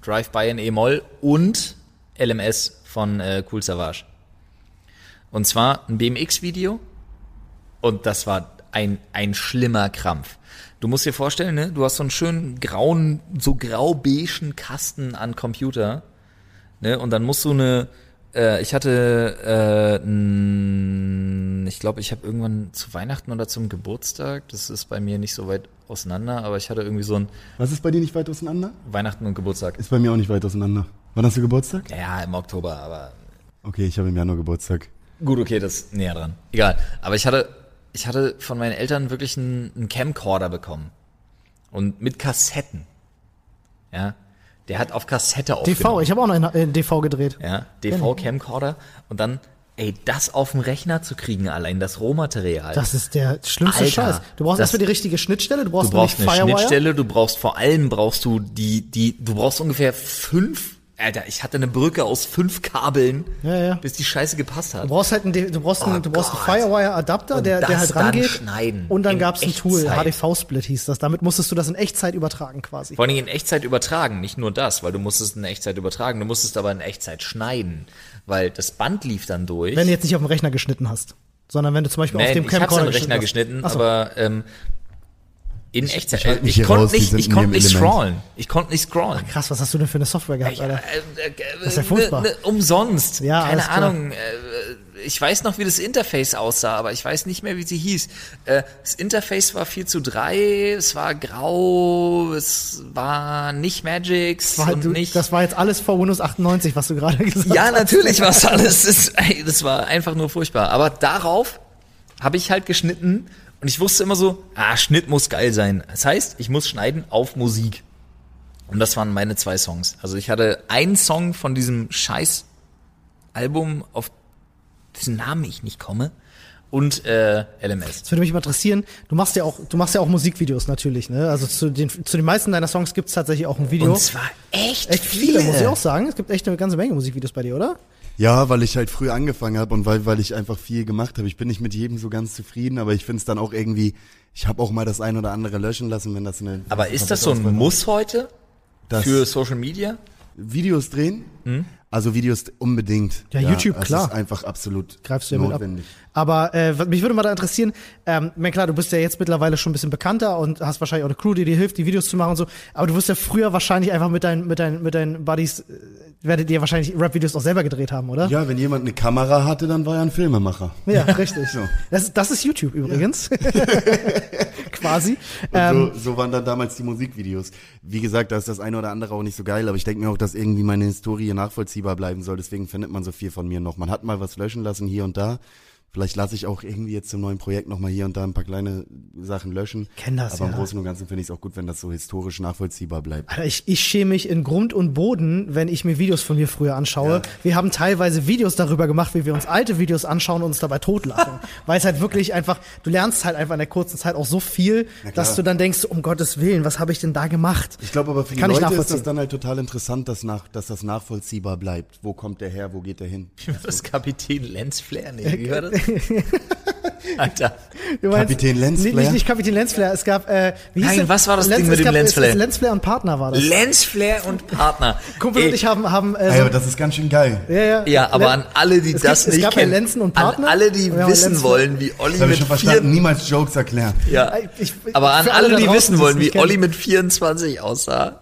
Drive-by in E-Moll und LMS von äh, Cool Savage. Und zwar ein BMX-Video und das war ein, ein schlimmer Krampf. Du musst dir vorstellen, ne, du hast so einen schönen grauen, so grau-beigen Kasten an Computer, ne, und dann musst du eine, äh, ich hatte, äh, n, ich glaube, ich habe irgendwann zu Weihnachten oder zum Geburtstag, das ist bei mir nicht so weit auseinander, aber ich hatte irgendwie so ein Was ist bei dir nicht weit auseinander? Weihnachten und Geburtstag. Ist bei mir auch nicht weit auseinander. Wann hast du Geburtstag? Ja, im Oktober, aber Okay, ich habe im Januar Geburtstag. Gut, okay, das ist näher dran. Egal. Aber ich hatte, ich hatte von meinen Eltern wirklich einen, einen Camcorder bekommen. Und mit Kassetten. Ja. Der hat auf Kassette aufgenommen. DV, ich habe auch noch einen äh, DV gedreht. Ja, DV-Camcorder. Und dann, ey, das auf dem Rechner zu kriegen, allein das Rohmaterial. Das ist der schlimmste Alter, Scheiß. Du brauchst das- erstmal die richtige Schnittstelle, du brauchst, du brauchst eine Firewire. Schnittstelle, du brauchst vor allem brauchst du die, die, du brauchst ungefähr fünf, Alter, ich hatte eine Brücke aus fünf Kabeln, Ja, ja. bis die Scheiße gepasst hat. Du brauchst halt einen, du brauchst einen, Oh du brauchst einen. Firewire-Adapter, der, der halt rangeht. schneiden Und dann in gab's ein Tool. HDV-Split hieß das. Damit musstest du das in Echtzeit übertragen quasi. Vor Dingen in Echtzeit übertragen, nicht nur das, weil du musstest in Echtzeit übertragen, du musstest aber in Echtzeit schneiden, weil das Band lief dann durch. Wenn du jetzt nicht auf dem Rechner geschnitten hast. Sondern wenn du zum Beispiel auf Nein, dem ich hab's Camcorder am Rechner geschnitten, hast. So. aber ähm, in Echtzeit. ich mich ich hier konnte nicht, ich ihrem nicht scrollen. Ich konnte nicht scrollen. Krass, was hast du denn für eine Software gehabt, Alter? Äh, äh, Das ist ja furchtbar. Ne, ne, umsonst. Ja, Keine. Ahnung. Äh, ich weiß noch, wie das Interface aussah, aber ich weiß nicht mehr, wie sie hieß. Äh, das Interface war 4 zu 3, es war grau, es war nicht Magix War halt, und du, nicht. das war jetzt alles vor Windows 98, was du gerade (laughs) gesagt Ja, hast. natürlich war es alles. Das, das war einfach nur furchtbar. Aber darauf habe ich halt geschnitten und ich wusste immer so, ah, Schnitt muss geil sein. Das heißt, ich muss schneiden auf Musik. Und das waren meine zwei Songs. Also ich hatte einen Song von diesem scheiß Album, auf dessen Namen ich nicht komme, und äh, LMS. Das würde mich mal interessieren. Du machst ja auch, du machst ja auch Musikvideos natürlich, ne? Also zu den, zu den meisten deiner Songs gibt's tatsächlich auch ein Video. Und zwar echt, echt viele, muss ich auch sagen. Es gibt echt eine ganze Menge Musikvideos bei dir, oder? Ja, weil ich halt früh angefangen habe und weil, weil ich einfach viel gemacht habe. Ich bin nicht mit jedem so ganz zufrieden, aber ich finde es dann auch irgendwie, ich habe auch mal das ein oder andere löschen lassen, wenn das eine... Aber ist das so ein. Muss heute Das- für Social Media? Videos drehen? Also Videos unbedingt. Ja, YouTube, es klar. ist einfach absolut Greifst du ja notwendig. Aber äh, mich würde mal da interessieren, ähm, ich meine, klar, du bist ja jetzt mittlerweile schon ein bisschen bekannter und hast wahrscheinlich auch eine Crew, die dir hilft, die Videos zu machen und so. Aber du wirst ja früher wahrscheinlich einfach mit deinen, mit deinen, mit deinen Buddies, äh, werdet ihr wahrscheinlich Rap-Videos auch selber gedreht haben, oder? Ja, wenn jemand eine Kamera hatte, dann war er ein Filmemacher. Ja, richtig. (laughs) So. Das, das ist YouTube übrigens. (laughs) (laughs) Quasi. Ähm, so, so waren dann damals die Musikvideos. Wie gesagt, da ist das eine oder andere auch nicht so geil, aber ich denke mir auch, dass irgendwie meine Historie nachvollziehbar bleiben soll. Deswegen findet man so viel von mir noch. Man hat mal was löschen lassen hier und da. Vielleicht lasse ich auch irgendwie jetzt zum neuen Projekt nochmal hier und da ein paar kleine Sachen löschen. Kenn das, Aber im ja. Großen und Ganzen finde ich es auch gut, wenn das so historisch nachvollziehbar bleibt. Alter, ich, ich schäme mich in Grund und Boden, wenn ich mir Videos von mir früher anschaue. Ja. Wir haben teilweise Videos darüber gemacht, wie wir uns alte Videos anschauen und uns dabei totlachen. (laughs) Weil es halt wirklich einfach, du lernst halt einfach in der kurzen Zeit auch so viel, dass du dann denkst, um Gottes Willen, was habe ich denn da gemacht? Ich glaube aber für die Kann ich Leute ist das dann halt total interessant, dass, nach, dass das nachvollziehbar bleibt. Wo kommt der her, wo geht der hin? (laughs) Das Kapitän Lenz Flair, nee, (laughs) wie war das? (laughs) Alter. Meinst- Kapitän Lensflare? Nee, nicht, nicht Kapitän Lensflare. Es gab, äh, wie hieß Nein, was war das Lenz- Ding mit es dem gab, es- Lensflare? es- Lensflare und Partner war das. Lensflare und Partner. Kumpel Ey, und ich haben, haben äh, so, aber das ist ganz schön geil. ja, ja, Ja, aber an alle, die Es das gibt- es nicht gab ja kennen, Lenzen und Partner. an alle, die wissen Lenzen- wollen, wie Olli Das mit ich schon verstanden. Niemals Jokes erklären. ja. Ich- aber an alle, die wissen es wollen, wie Olli mit 24 aussah.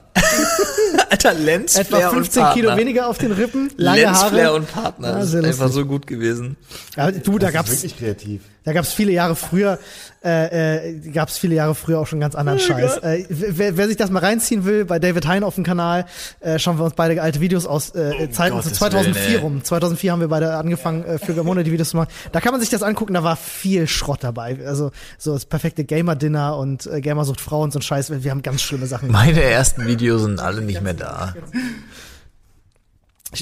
Alter, Lensflare Etwa und 15 Partner. Kilo weniger auf den Rippen, lange Lensflare Haare. und Partner. Ja, das sehr ist einfach so gut gewesen. Ja, du, da Das gab's, ist wirklich kreativ. Da gab's viele Jahre früher, äh, äh, gab's viele Jahre früher auch schon ganz anderen Scheiß. Äh, wer, wer sich das mal reinziehen will, bei David Hein auf dem Kanal, äh, schauen wir uns beide alte Videos aus äh, Zeiten zu Gottes 2004 Willen, rum. 2004 haben wir beide angefangen, äh, für Gamone die Videos zu machen. Da kann man sich das angucken, da war viel Schrott dabei. Also so das perfekte Gamer-Dinner und äh, Gamersucht Frau und so ein Scheiß. Wir haben ganz schlimme Sachen gemacht. Meine ersten Videos sind alle nicht mehr da.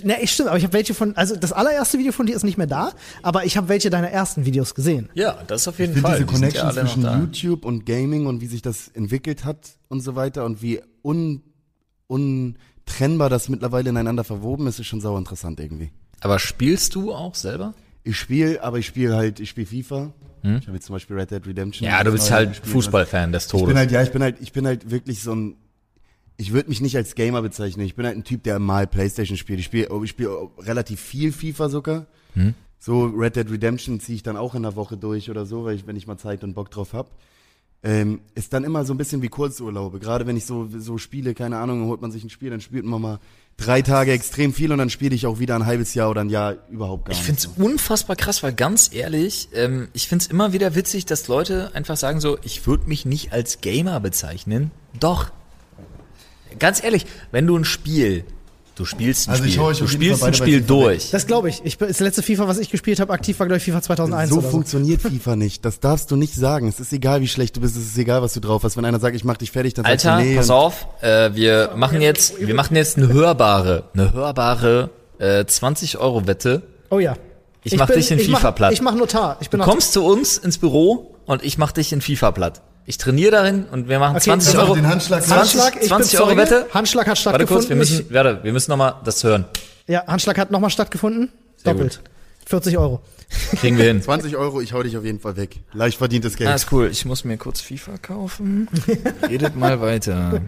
Ne, ich stimmt, aber ich habe welche von, also das allererste Video von dir ist nicht mehr da, aber ich habe welche deiner ersten Videos gesehen. Ja, das auf jeden Ich Fall. diese Die ja Connection noch zwischen. YouTube und Gaming und wie sich das entwickelt hat und so weiter und wie un, untrennbar das mittlerweile ineinander verwoben ist, ist schon sauer interessant irgendwie. Aber spielst du auch selber? Ich spiele, aber ich spiele halt, ich spiele FIFA. Ich habe jetzt zum Beispiel Red Dead Redemption. Hm? Ja, du bist halt. Fußballfan des Ich bin Todes. halt, ja, ich bin halt, ich bin halt wirklich so ein, ich würde mich nicht als Gamer bezeichnen. Ich bin halt ein Typ, der mal Playstation spielt. Ich spiele, ich spiele relativ viel FIFA sogar. Hm? So Red Dead Redemption ziehe ich dann auch in der Woche durch oder so, weil ich, wenn ich mal Zeit und Bock drauf hab. Ähm, ist dann immer so ein bisschen wie Kurzurlaube. Gerade wenn ich so, so spiele, keine Ahnung, holt man sich ein Spiel, dann spielt man mal drei Tage extrem viel und dann spiele ich auch wieder ein halbes Jahr oder ein Jahr überhaupt gar Ich nicht. find's unfassbar krass, weil ganz ehrlich, ähm, ich find's immer wieder witzig, dass Leute einfach sagen so, ich würde mich nicht als Gamer bezeichnen. Doch. Ganz ehrlich, wenn du ein Spiel, du spielst ein Also ich Spiel, du spielst ein Spiel durch. Das glaube ich. ich. Das letzte FIFA, was ich gespielt habe, aktiv war, glaube ich, FIFA 2001 So oder so. funktioniert (laughs) FIFA nicht. Das darfst du nicht sagen. Es ist egal, wie schlecht du bist. Es ist egal, was du drauf hast. Wenn einer sagt, ich mach dich fertig, dann Alter, sagst du nee. pass auf, äh, wir machen jetzt, wir machen jetzt eine hörbare, eine hörbare äh, 20 Euro Wette. Oh ja. Ich mach dich in ich FIFA mach, platt. Ich mach Notar. Ich bin Du kommst zu uns ins Büro und ich mach dich in FIFA platt. Ich trainiere darin und wir machen Okay, 20 dann mach Euro. den Handschlag. 20, Handschlag, ich 20 bin Euro. Wette. Handschlag hat Warte kurz, wir stattgefunden. müssen, warte, wir müssen nochmal das hören. Ja, Handschlag hat nochmal stattgefunden. Sehr Doppelt. 40 Euro. Kriegen wir hin. (laughs) 20 Euro, ich hau dich auf jeden Fall weg. Leicht verdientes Geld. Ah, ist cool. Ich muss mir kurz FIFA kaufen. Redet mal weiter.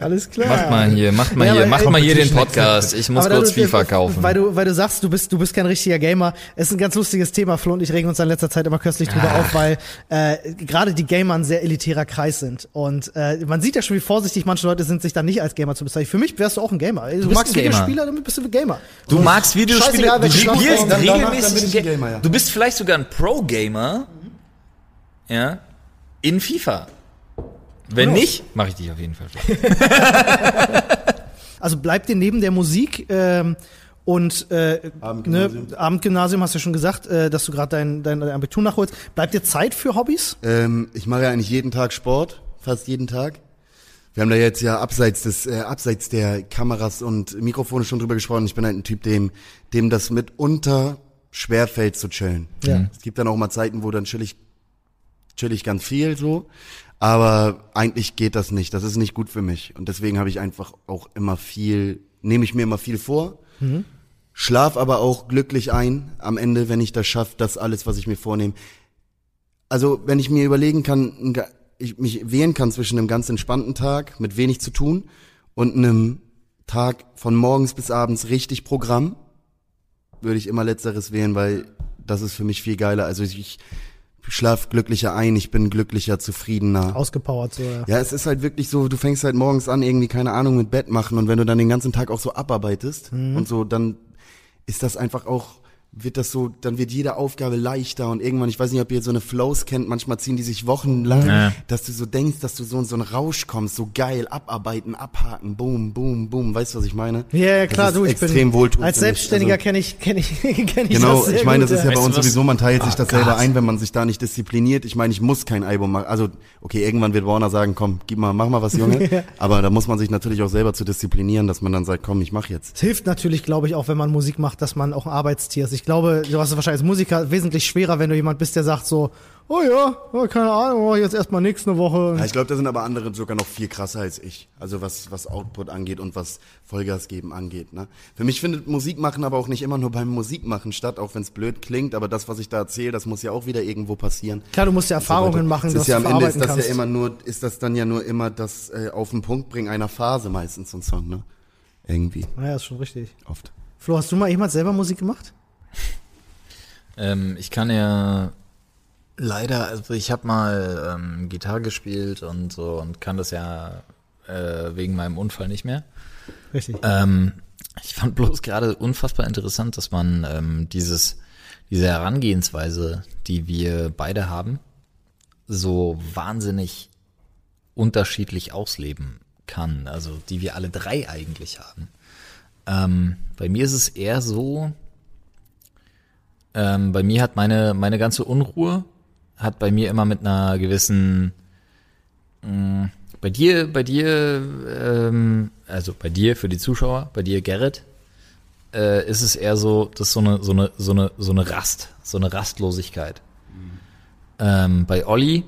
Alles klar. Macht mal hier, macht mal Ja, hier, macht mal hier den Podcast. Ich muss kurz du- FIFA kaufen. Weil du, weil du sagst, du bist, du bist kein richtiger Gamer. Es ist ein ganz lustiges Thema. Flo und ich regen uns in letzter Zeit immer köstlich drüber Ah. auf, weil äh, gerade die Gamer ein sehr elitärer Kreis sind. Und äh, man sieht ja schon, wie vorsichtig manche Leute sind, sich dann nicht als Gamer zu bezeichnen. Für mich wärst du auch ein Gamer. Du, bist magst ein Gamer. Videospieler, dann bist du ein Gamer. Du magst Videospiele, du spielst. Dann- dann ich ein Ga- Gamer, ja. Du bist vielleicht sogar ein Pro-Gamer, ja, in FIFA. Wenn knows? nicht, mache ich dich auf jeden Fall. (laughs) Also bleibt dir neben der Musik ähm, und äh, Abendgymnasium. Ne, Abendgymnasium hast du ja schon gesagt, äh, dass du gerade dein, dein, dein Abitur nachholst. Bleibt dir Zeit für Hobbys? Ähm, ich mache ja eigentlich jeden Tag Sport, fast jeden Tag. Wir haben da jetzt ja abseits des, äh, abseits der Kameras und Mikrofone schon drüber gesprochen. Ich bin halt ein Typ, dem, dem das mitunter schwerfällt zu chillen. Ja. Es gibt dann auch mal Zeiten, wo dann chill ich, chill ich ganz viel so. Aber eigentlich geht das nicht. Das ist nicht gut für mich. Und deswegen habe ich einfach auch immer viel, nehme ich mir immer viel vor. Schlaf aber auch glücklich ein am Ende, wenn ich das schaffe, das alles, was ich mir vornehme. Also, wenn ich mir überlegen kann, ich mich wählen kann zwischen einem ganz entspannten Tag mit wenig zu tun und einem Tag von morgens bis abends richtig Programm, würde ich immer letzteres wählen, weil das ist für mich viel geiler. Also ich, schlaf glücklicher ein, ich bin glücklicher, zufriedener. Ausgepowert so. Ja. Ja, es ist halt wirklich so, du fängst halt morgens an, irgendwie, keine Ahnung, mit Bett machen und wenn du dann den ganzen Tag auch so abarbeitest und so, dann ist das einfach auch, wird das so, dann wird jede Aufgabe leichter und irgendwann, ich weiß nicht, ob ihr so eine Flows kennt, manchmal ziehen die sich wochenlang, Ja. dass du so denkst, dass du so in so einen Rausch kommst, so geil, abarbeiten, abhaken, boom, boom, boom, weißt du, was ich meine? Ja, ja, klar, das ist du, ich extrem bin wohltuend als. Selbstständiger Also- kenne ich kenne ich (laughs) kenne ich Genau, das sehr ich meine, das ist ja bei uns sowieso, man teilt sich Ah, das selber ein, wenn man sich da nicht diszipliniert. Ich meine, ich muss kein Album machen. Also, okay, irgendwann wird Warner sagen, komm, gib mal, mach mal was, Junge. (laughs) Aber da muss man sich natürlich auch selber zu disziplinieren, dass man dann sagt, komm, ich mach jetzt. Es hilft natürlich, glaube ich, auch wenn man Musik macht, dass man auch ein Arbeitstier ist. Ich Ich glaube, du hast es wahrscheinlich als Musiker wesentlich schwerer, wenn du jemand bist, der sagt so, oh ja, oh, keine Ahnung, oh, jetzt erstmal nix eine Woche. Ja, ich glaube, da sind aber andere sogar noch viel krasser als ich. Also was, was Output angeht und was Vollgas geben angeht. Ne? Für mich findet Musik machen aber auch nicht immer nur beim Musikmachen statt, auch wenn es blöd klingt. Aber das, was ich da erzähle, das muss ja auch wieder irgendwo passieren. Klar, du musst ja Erfahrungen machen, das ist ja am Ende ist das kannst. ja immer nur, ist das dann ja nur immer das äh, auf den Punkt bringen einer Phase meistens so ein Song, ne? Irgendwie, naja, ist schon richtig. oft. Flo, hast du mal jemals selber Musik gemacht? Ähm, ich kann ja leider, also ich habe mal ähm, Gitarre gespielt und so und kann das ja äh, wegen meinem Unfall nicht mehr. Richtig. Ähm, ich fand bloß gerade unfassbar interessant, dass man ähm, dieses, diese Herangehensweise, die wir beide haben, so wahnsinnig unterschiedlich ausleben kann. Also die wir alle drei eigentlich haben. Ähm, bei mir ist es eher so, ähm, bei mir hat meine, meine ganze Unruhe hat bei mir immer mit einer gewissen mh, bei dir, bei dir, ähm, also bei dir für die Zuschauer, bei dir Gerrit, äh, ist es eher so, das ist so eine, so eine, so eine, so eine Rast, so eine Rastlosigkeit. Ähm, bei Olli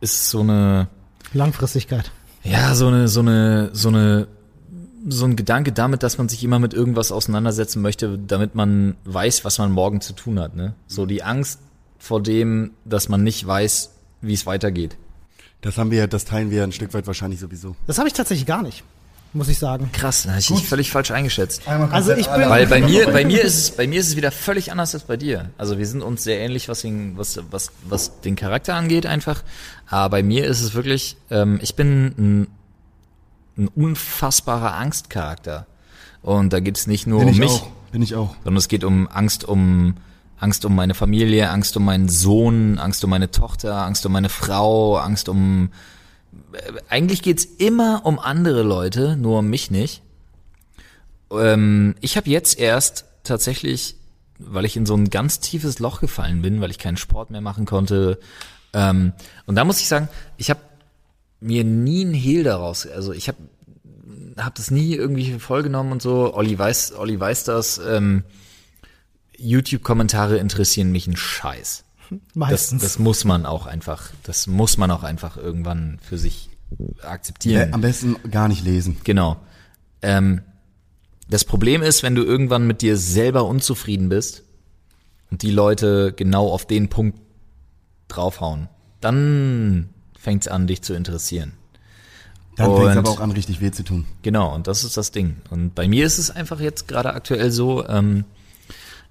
ist es so eine, Langfristigkeit. ja, so eine, so eine, so eine, so ein Gedanke damit, dass man sich immer mit irgendwas auseinandersetzen möchte, damit man weiß, was man morgen zu tun hat. Ne? So die Angst vor dem, dass man nicht weiß, wie es weitergeht. Das haben wir, das teilen wir ein Stück weit wahrscheinlich sowieso. Das habe ich tatsächlich gar nicht, muss ich sagen. Krass, da hab ich dich völlig falsch eingeschätzt. Also ich bin, Weil bei mir, bei mir ist es, bei mir ist es wieder völlig anders als bei dir. Also wir sind uns sehr ähnlich, was den, was, was, was den Charakter angeht einfach. Aber bei mir ist es wirklich, ähm, ich bin ein, ein unfassbarer Angstcharakter. Und da geht es nicht nur Bin um ich mich, auch. Bin ich auch. sondern es geht um Angst um Angst um meine Familie, Angst um meinen Sohn, Angst um meine Tochter, Angst um meine Frau, Angst um äh, eigentlich geht's immer um andere Leute, nur um mich nicht. Ähm, ich habe jetzt erst tatsächlich, weil ich in so ein ganz tiefes Loch gefallen bin, weil ich keinen Sport mehr machen konnte. Ähm, und da muss ich sagen, ich habe mir nie einen Hehl daraus, also ich habe hab das nie irgendwie vollgenommen und so. Olli weiß, Olli weiß das. Ähm, YouTube-Kommentare interessieren mich einen Scheiß. (laughs) Das, meistens. das muss man auch einfach, das muss man auch einfach irgendwann für sich akzeptieren. Äh, am besten gar nicht lesen. Genau. Ähm, das Problem ist, wenn du irgendwann mit dir selber unzufrieden bist und die Leute genau auf den Punkt draufhauen, dann fängt's an, dich zu interessieren. Dann fängt es aber auch an, richtig weh zu tun. Genau, und das ist das Ding. Und bei mir ist es einfach jetzt gerade aktuell so, ähm,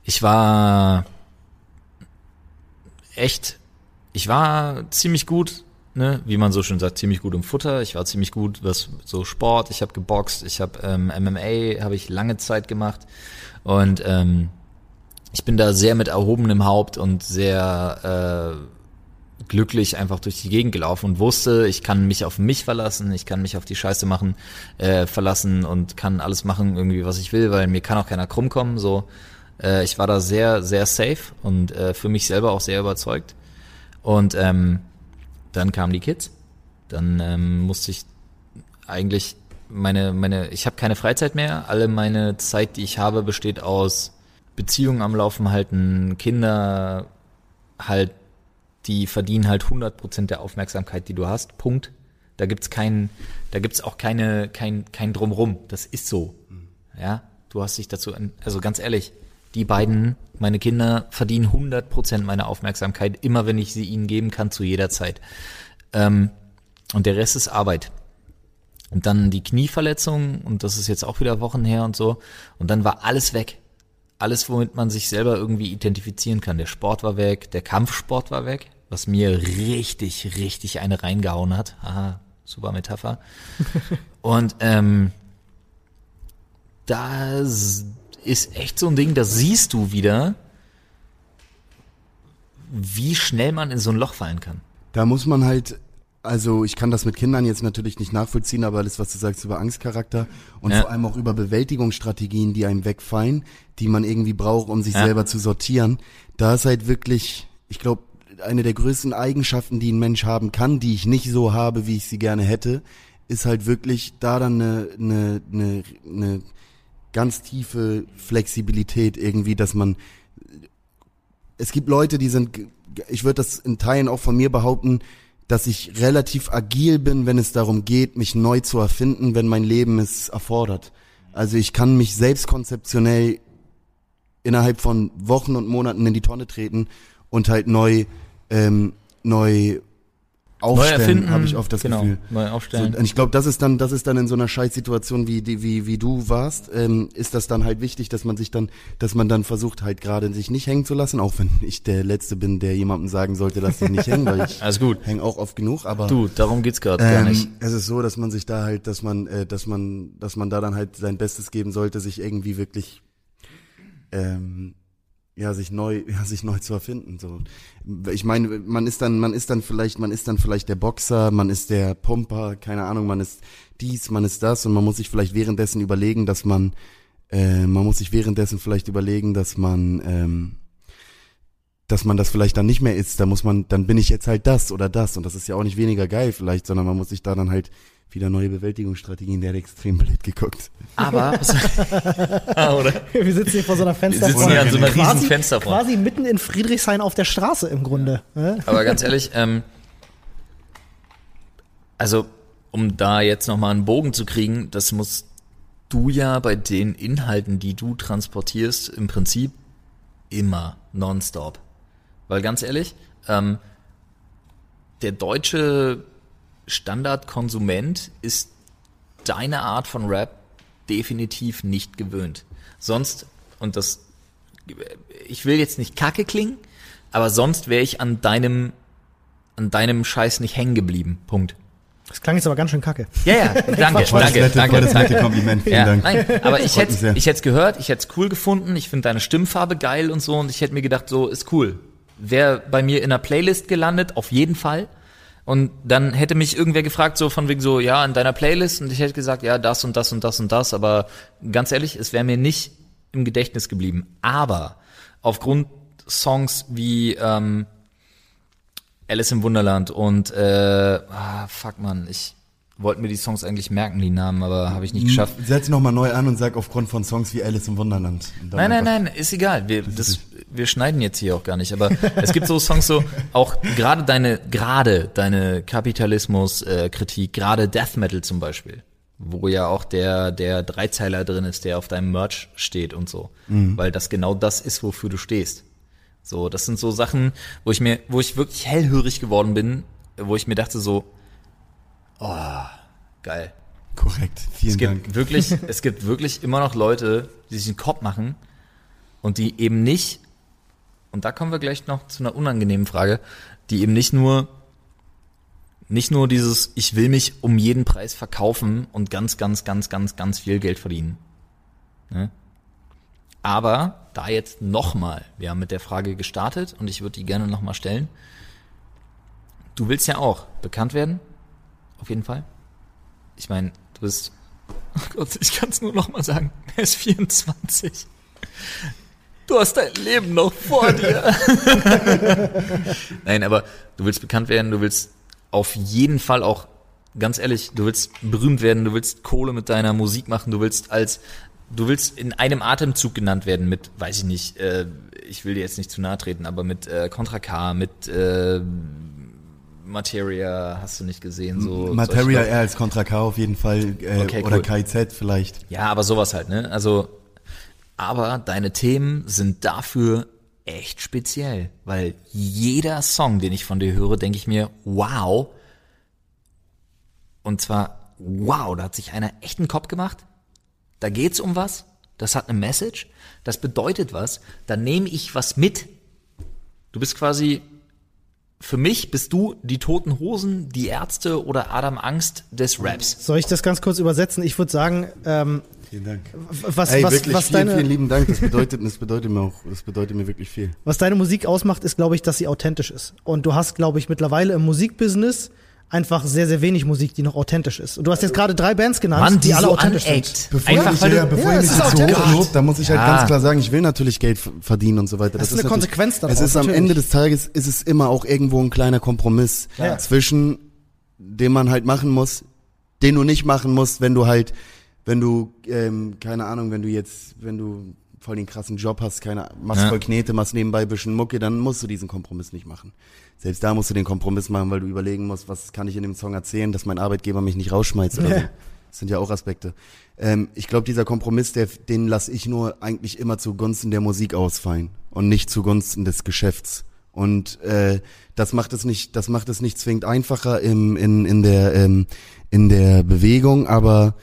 ich war echt, ich war ziemlich gut, ne, wie man so schön sagt, ziemlich gut im Futter. Ich war ziemlich gut, was so Sport. Ich habe geboxt, ich habe ähm, MMA, habe ich lange Zeit gemacht und ähm, ich bin da sehr mit erhobenem Haupt und sehr äh, glücklich einfach durch die Gegend gelaufen und wusste, ich kann mich auf mich verlassen, ich kann mich auf die Scheiße machen, äh, verlassen und kann alles machen irgendwie, was ich will, weil mir kann auch keiner krumm kommen. So, äh, ich war da sehr, sehr safe und äh, für mich selber auch sehr überzeugt. Und ähm, dann kamen die Kids. Dann ähm, musste ich eigentlich meine, meine, ich habe keine Freizeit mehr. Alle meine Zeit, die ich habe, besteht aus Beziehungen am Laufen halten, Kinder halt, die verdienen halt 100% der Aufmerksamkeit, die du hast. Punkt. Da gibt's kein, da gibt's auch keine, kein, kein Drumrum. Das ist so. Ja, du hast dich dazu, also ganz ehrlich, die beiden, meine Kinder verdienen 100% meiner Aufmerksamkeit, immer wenn ich sie ihnen geben kann, zu jeder Zeit. Ähm, und der Rest ist Arbeit. Und dann die Knieverletzung, und das ist jetzt auch wieder Wochen her und so. Und dann war alles weg. Alles, womit man sich selber irgendwie identifizieren kann. Der Sport war weg, der Kampfsport war weg, was mir richtig, richtig eine reingehauen hat. Aha, super Metapher. (laughs) und ähm, das ist echt so ein Ding, da siehst du wieder, wie schnell man in so ein Loch fallen kann. Da muss man halt, also ich kann das mit Kindern jetzt natürlich nicht nachvollziehen, aber alles, was du sagst über Angstcharakter und Ja. vor allem auch über Bewältigungsstrategien, die einem wegfallen, die man irgendwie braucht, um sich Ja. selber zu sortieren, da ist halt wirklich, ich glaube, eine der größten Eigenschaften, die ein Mensch haben kann, die ich nicht so habe, wie ich sie gerne hätte, ist halt wirklich da dann eine, eine, eine, eine ganz tiefe Flexibilität irgendwie, dass man es gibt Leute, die sind, ich würde das in Teilen auch von mir behaupten, dass ich relativ agil bin, wenn es darum geht, mich neu zu erfinden, wenn mein Leben es erfordert. Also ich kann mich selbst konzeptionell innerhalb von Wochen und Monaten in die Tonne treten und halt neu, ähm, neu aufstellen, erfinden, habe ich oft das genau, Gefühl. neu aufstellen. So, und ich glaube, das ist dann, das ist dann in so einer Scheißsituation wie die, wie wie du warst, ähm, ist das dann halt wichtig, dass man sich dann, dass man dann versucht halt gerade sich nicht hängen zu lassen, auch wenn ich der Letzte bin, der jemandem sagen sollte, lass dich nicht hängen, weil (laughs) ich Alles gut. hänge auch oft genug. Aber Du, darum geht's gerade gar nicht. ähm, es ist so, dass man sich da halt, dass man, äh, dass man, dass man da dann halt sein Bestes geben sollte, sich irgendwie wirklich, ähm, ja, sich neu, (laughs) ja, sich neu zu erfinden. So, ich meine, man ist dann, man ist dann vielleicht, man ist dann vielleicht der Boxer, man ist der Pumper, keine Ahnung, man ist dies, man ist das und man muss sich vielleicht währenddessen überlegen, dass man, äh, man muss sich währenddessen vielleicht überlegen, dass man, ähm, dass man das vielleicht dann nicht mehr ist, da muss man, dann bin ich jetzt halt das oder das und das ist ja auch nicht weniger geil vielleicht, sondern man muss sich da dann halt wieder neue Bewältigungsstrategien, der hat extrem blöd geguckt. Aber, (laughs) ah, oder? Wir sitzen hier vor so einer Wir sitzen Fensterfront. hier an so einer riesen quasi, Fensterfront. quasi mitten in Friedrichshain auf der Straße im Grunde. ne? Aber ganz ehrlich, ähm, also um da jetzt nochmal einen Bogen zu kriegen, das musst du ja bei den Inhalten, die du transportierst, im Prinzip immer nonstop. Weil ganz ehrlich, ähm, der deutsche Standardkonsument ist deine Art von Rap definitiv nicht gewöhnt. Sonst, und das, ich will jetzt nicht kacke klingen, aber sonst wäre ich an deinem, an deinem Scheiß nicht hängen geblieben. Punkt. Das klang jetzt aber ganz schön kacke. Ja, ja, (laughs) danke, das danke, nette, danke, das nette. Kompliment, vielen Ja, Dank. nein, aber ich hätte ich hätte es gehört, ich hätte es cool gefunden, ich finde deine Stimmfarbe geil und so und ich hätte mir gedacht, so ist cool. Wäre bei mir in einer Playlist gelandet, auf jeden Fall. Und dann hätte mich irgendwer gefragt, so von wegen so, ja, in deiner Playlist und ich hätte gesagt, ja, das und das und das und das, aber ganz ehrlich, es wäre mir nicht im Gedächtnis geblieben. Aber aufgrund Songs wie ähm, Alice im Wunderland und äh, ah, fuck man, ich wollte mir die Songs eigentlich merken, die Namen, aber habe ich nicht geschafft. Setz noch mal neu an und sag aufgrund von Songs wie Alice im Wunderland. Nein, nein, nein, ist egal. Wir, das, wir schneiden jetzt hier auch gar nicht. Aber es gibt so Songs so, auch gerade deine, gerade deine Kapitalismus-Kritik, gerade Death Metal zum Beispiel, wo ja auch der, der Dreizeiler drin ist, der auf deinem Merch steht und so. Weil das genau das ist, wofür du stehst. So, das sind so Sachen, wo ich mir, wo ich wirklich hellhörig geworden bin, wo ich mir dachte so, oh, geil. Korrekt, vielen Es Dank. gibt wirklich, (laughs) es gibt wirklich immer noch Leute, die sich einen Kopf machen und die eben nicht, und da kommen wir gleich noch zu einer unangenehmen Frage, die eben nicht nur, nicht nur dieses, ich will mich um jeden Preis verkaufen und ganz, ganz, ganz, ganz, ganz viel Geld verdienen. Ne? Aber da jetzt nochmal, wir haben mit der Frage gestartet und ich würde die gerne nochmal stellen. Du willst ja auch bekannt werden, auf jeden Fall. Ich meine, du bist, oh Gott, ich kann es nur noch mal sagen, er ist 24. Du hast dein Leben noch vor dir. (laughs) Nein, aber du willst bekannt werden, du willst auf jeden Fall auch, ganz ehrlich, du willst berühmt werden, du willst Kohle mit deiner Musik machen, du willst als, du willst in einem Atemzug genannt werden mit, weiß ich nicht, äh, ich will dir jetzt nicht zu nahe treten, aber mit äh, Contra K, mit äh, Materia hast du nicht gesehen, so. Materia eher als Contra K auf jeden Fall äh, Okay, oder cool. KIZ vielleicht. Ja, aber sowas halt, ne? Also, aber deine Themen sind dafür echt speziell, weil jeder Song, den ich von dir höre, denke ich mir, wow. Und zwar, wow, da hat sich einer echt einen Kopf gemacht. Da geht's um was. Das hat eine Message. Das bedeutet was. Da nehme ich was mit. Du bist quasi, für mich bist du die Toten Hosen, die Ärzte oder Adam Angst des Raps. Soll ich das ganz kurz übersetzen? Ich würde sagen, ähm, Vielen Dank. was, Ey, was, wirklich was, vielen, deine, vielen lieben Dank. Das bedeutet, das bedeutet mir auch, das bedeutet mir wirklich viel. was deine Musik ausmacht, ist, glaube ich, dass sie authentisch ist. Und du hast, glaube ich, mittlerweile im Musikbusiness einfach sehr, sehr wenig Musik, die noch authentisch ist. Und du hast jetzt gerade drei Bands genannt, Mann, die, die alle so authentisch aneckt. sind. Bevor Einfach, ich, weil ja, bevor Ja, ich mich so hochlob, da muss ich halt Ja. ganz klar sagen, ich will natürlich Geld verdienen und so weiter. Das ist eine Konsequenz daraus, Es ist am natürlich. Ende des Tages, ist es immer auch irgendwo ein kleiner Kompromiss Ja. zwischen, den man halt machen muss, den du nicht machen musst, wenn du halt, wenn du, ähm, keine Ahnung, wenn du jetzt, wenn du voll den krassen Job hast, keine, machst Ja. voll Knete, machst nebenbei ein bisschen Mucke, dann musst du diesen Kompromiss nicht machen. Selbst da musst du den Kompromiss machen, weil du überlegen musst, was kann ich in dem Song erzählen, dass mein Arbeitgeber mich nicht rausschmeißt oder so. Das sind ja auch Aspekte. Ähm, ich glaube, dieser Kompromiss, der, den lasse ich nur eigentlich immer zugunsten der Musik ausfallen und nicht zugunsten des Geschäfts. Und äh, das macht es nicht, das macht es nicht zwingend einfacher im, in, in der ähm, in der Bewegung, aber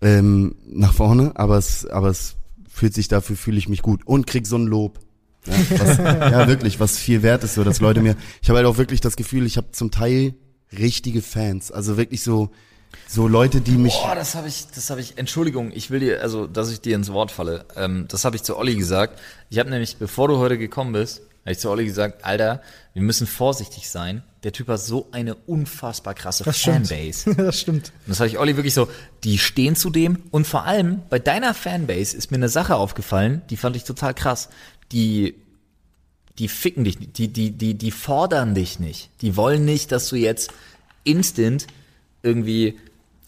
ähm, nach vorne, aber es, aber es fühlt sich dafür fühle ich mich gut und krieg so ein Lob. Ja, was, ja, wirklich, was viel wert ist, so dass Leute mir. Ich habe halt auch wirklich das Gefühl, ich habe zum Teil richtige Fans, also wirklich so so Leute, die mich. Boah, das habe ich, das habe ich. Entschuldigung, ich will dir, also, dass ich dir ins Wort falle. Ähm, das habe ich zu Olli gesagt. Ich habe nämlich, bevor du heute gekommen bist, habe ich zu Olli gesagt, Alter, wir müssen vorsichtig sein. Der Typ hat so eine unfassbar krasse Das stimmt. Fanbase. (laughs) das stimmt. Und das hatte ich Olli wirklich so, die stehen zu dem. Und vor allem bei deiner Fanbase ist mir eine Sache aufgefallen, die fand ich total krass. Die, die ficken dich nicht, die, die, die, die fordern dich nicht. Die wollen nicht, dass du jetzt instant irgendwie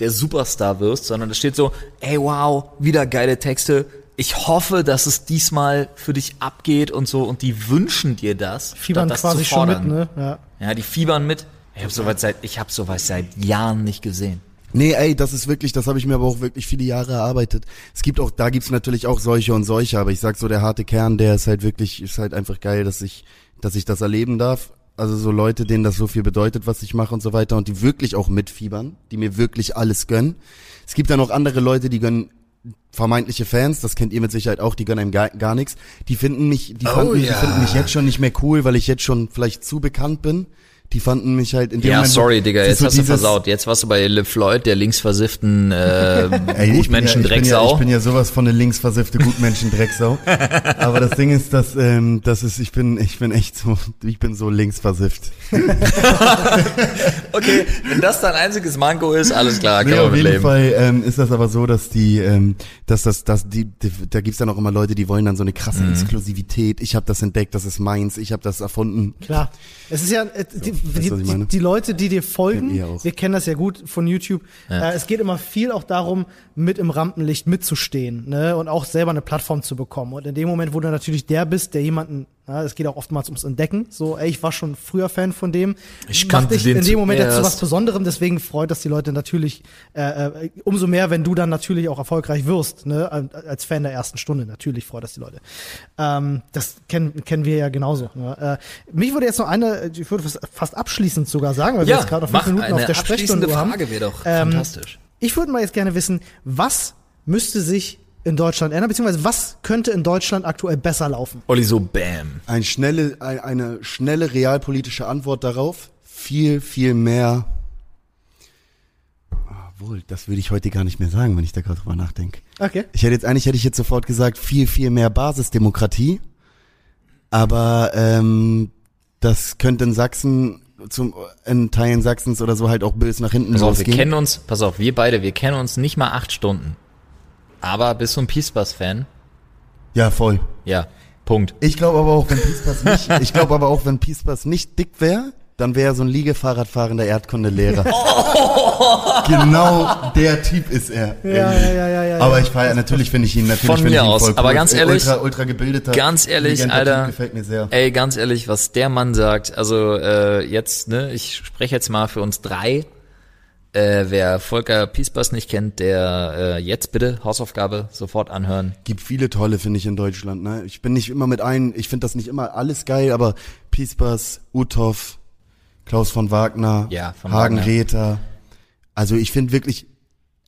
der Superstar wirst, sondern es steht so, ey wow, wieder geile Texte. Ich hoffe, dass es diesmal für dich abgeht und so und die wünschen dir das, Fiebern das quasi zu schon mit, fordern. ne? Ja. Ja, die fiebern mit. Ich habe sowas seit ich habe sowas seit Jahren nicht gesehen. Nee, ey, das ist wirklich, das habe ich mir aber auch wirklich viele Jahre erarbeitet. Es gibt auch, da gibt's natürlich auch solche und solche, aber ich sag so, der harte Kern, der ist halt wirklich, ist halt einfach geil, dass ich, dass ich das erleben darf. Also so Leute, denen das so viel bedeutet, was ich mache und so weiter und die wirklich auch mitfiebern, die mir wirklich alles gönnen. Es gibt dann auch andere Leute, die gönnen vermeintliche Fans, das kennt ihr mit Sicherheit auch, die gönnen einem gar, gar nichts. Die finden mich, die, Oh fanden, ja. die finden mich jetzt schon nicht mehr cool, weil ich jetzt schon vielleicht zu bekannt bin. Die fanden mich halt in dem Ja, Moment. sorry, Digga, jetzt so hast du versaut. Jetzt warst du bei Le Floyd, der linksversifften äh, (laughs) Ey, ich bin ja, ich, bin Gutmenschen-Drecksau. ja, ich bin ja sowas von eine linksversiffte Gutmenschen-Drecksau. (laughs) Aber das Ding ist, dass ähm, das ist, ich bin, ich bin echt so, ich bin so linksversifft. (laughs) okay, wenn das dein einziges Manko ist, alles klar, kann Nee, auf jeden. Fall ähm, ist das aber so, dass die, ähm, dass das, dass die, die da gibt's dann auch immer Leute, die wollen dann so eine krasse Mhm. Exklusivität. Ich habe das entdeckt, das ist meins, ich habe das erfunden. Klar. Es ist ja, äh, die, die, die, die Leute, die dir folgen, auch. wir kennen das ja gut von YouTube, äh, es geht immer viel auch darum, mit im Rampenlicht mitzustehen ne? und auch selber eine Plattform zu bekommen. Und in dem Moment, wo du natürlich der bist, der jemanden, na, es geht auch oftmals ums Entdecken, so, ey, ich war schon früher Fan von dem, Ich kannte dich den in dem Moment jetzt zu was Besonderem, deswegen freut das die Leute natürlich äh, äh, umso mehr, wenn du dann natürlich auch erfolgreich wirst, ne? als Fan der ersten Stunde, natürlich freut das die Leute. Ähm, das kennen, kennen wir ja genauso. Ne? Äh, mich würde jetzt noch eine, ich würde fast- abschließend sogar sagen, weil wir Ja, jetzt gerade noch fünf Minuten auf der Sprechstunde haben. Frage wäre doch Ähm, fantastisch. Ich würde mal jetzt gerne wissen, was müsste sich in Deutschland ändern, beziehungsweise was könnte in Deutschland aktuell besser laufen? Olli so bam. Ein schnelle, ein, eine schnelle realpolitische Antwort darauf. Viel, viel mehr. Obwohl, das würde ich heute gar nicht mehr sagen, wenn ich da gerade drüber nachdenke. Okay. Ich hätte jetzt eigentlich hätte ich jetzt sofort gesagt, viel, viel mehr Basisdemokratie. Aber ähm, das könnte in Sachsen, zum, in Teilen Sachsens oder so halt auch böse nach hinten Pass auf, wir losgehen. kennen uns, pass auf, wir beide, wir kennen uns nicht mal acht Stunden. Aber bist du ein Peace Bus Fan? ja, voll. Ja, Punkt. Ich glaube aber auch, wenn Piespass nicht, ich glaube aber auch, wenn Piespass nicht dick wäre, dann wäre er so ein Liegefahrradfahrender Erdkundelehrer. genau der Typ ist er. Ja, ja, ja, ja, ja. Aber ich feiere, natürlich finde ich ihn, natürlich Von finde mir ich ihn aus. voll. Aber ganz ehrlich- ultra, ultra gebildeter, Ganz ehrlich, Alter. Typ, gefällt mir sehr. Ey, ganz ehrlich, was der Mann sagt, also äh, jetzt, ne, ich spreche jetzt mal für uns drei. Äh, wer Volker Piesbass nicht kennt, der äh, jetzt bitte Hausaufgabe sofort anhören. Gibt viele tolle, finde ich, in Deutschland. Ne? Ich bin nicht immer mit ein, ich finde das nicht immer alles geil, aber Piespass, Uthoff, Klaus von Wagner, Ja, von Hagen Wagner. Räther. Also ich finde wirklich,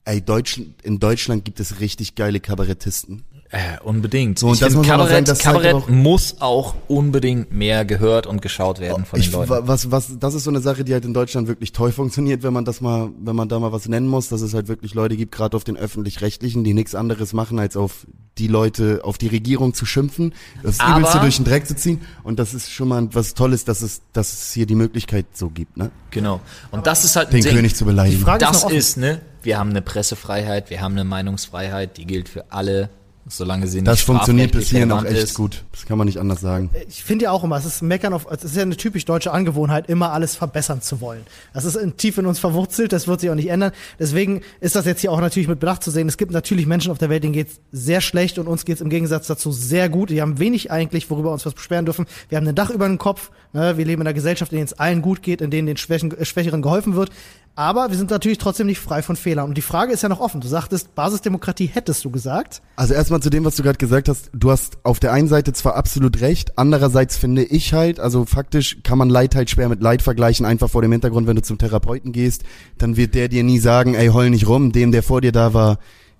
ey, Deutschland, in Deutschland gibt es richtig geile Kabarettisten. Äh, unbedingt. So, und ich das muss man auch Kabarett, sagen, das Kabarett auch- muss auch unbedingt mehr gehört und geschaut werden von Ich, den Leuten. wa- was, was, das ist so eine Sache, die halt in Deutschland wirklich toll funktioniert, wenn man das mal, wenn man da mal was nennen muss, dass es halt wirklich Leute gibt, gerade auf den öffentlich-rechtlichen, die nichts anderes machen, als auf die Leute, auf die Regierung zu schimpfen, das Aber- Übelste durch den Dreck zu ziehen. Und das ist schon mal was Tolles, dass es, dass es hier die Möglichkeit so gibt, ne? Genau. Und das ist halt Den Ding. König zu beleidigen. Die Frage ist Das offen. ist, ne, wir haben eine Pressefreiheit, wir haben eine Meinungsfreiheit, die gilt für alle solange sie nicht Das funktioniert bis hierhin auch echt ist. gut. Das kann man nicht anders sagen. Ich finde ja auch immer, es ist meckern auf, es ist ja eine typisch deutsche Angewohnheit, immer alles verbessern zu wollen. Das ist in, tief in uns verwurzelt, das wird sich auch nicht ändern. Deswegen ist das jetzt hier auch natürlich mit Bedacht zu sehen. Es gibt natürlich Menschen auf der Welt, denen geht's sehr schlecht und uns geht's im Gegensatz dazu sehr gut. Wir haben wenig eigentlich, worüber wir uns was beschweren dürfen. Wir haben ein Dach über dem Kopf. Ne? Wir leben in einer Gesellschaft, in der es allen gut geht, in denen den Schwächen, äh, Schwächeren geholfen wird. Aber wir sind natürlich trotzdem nicht frei von Fehlern. Und die Frage ist ja noch offen. Du sagtest, Basisdemokratie hättest du gesagt. Also erstmal zu dem, was du gerade gesagt hast. Du hast auf der einen Seite zwar absolut recht, andererseits finde ich halt, also faktisch kann man Leid halt schwer mit Leid vergleichen, einfach vor dem Hintergrund, wenn du zum Therapeuten gehst, dann wird der dir nie sagen, ey, heul nicht rum, dem, der vor dir da war,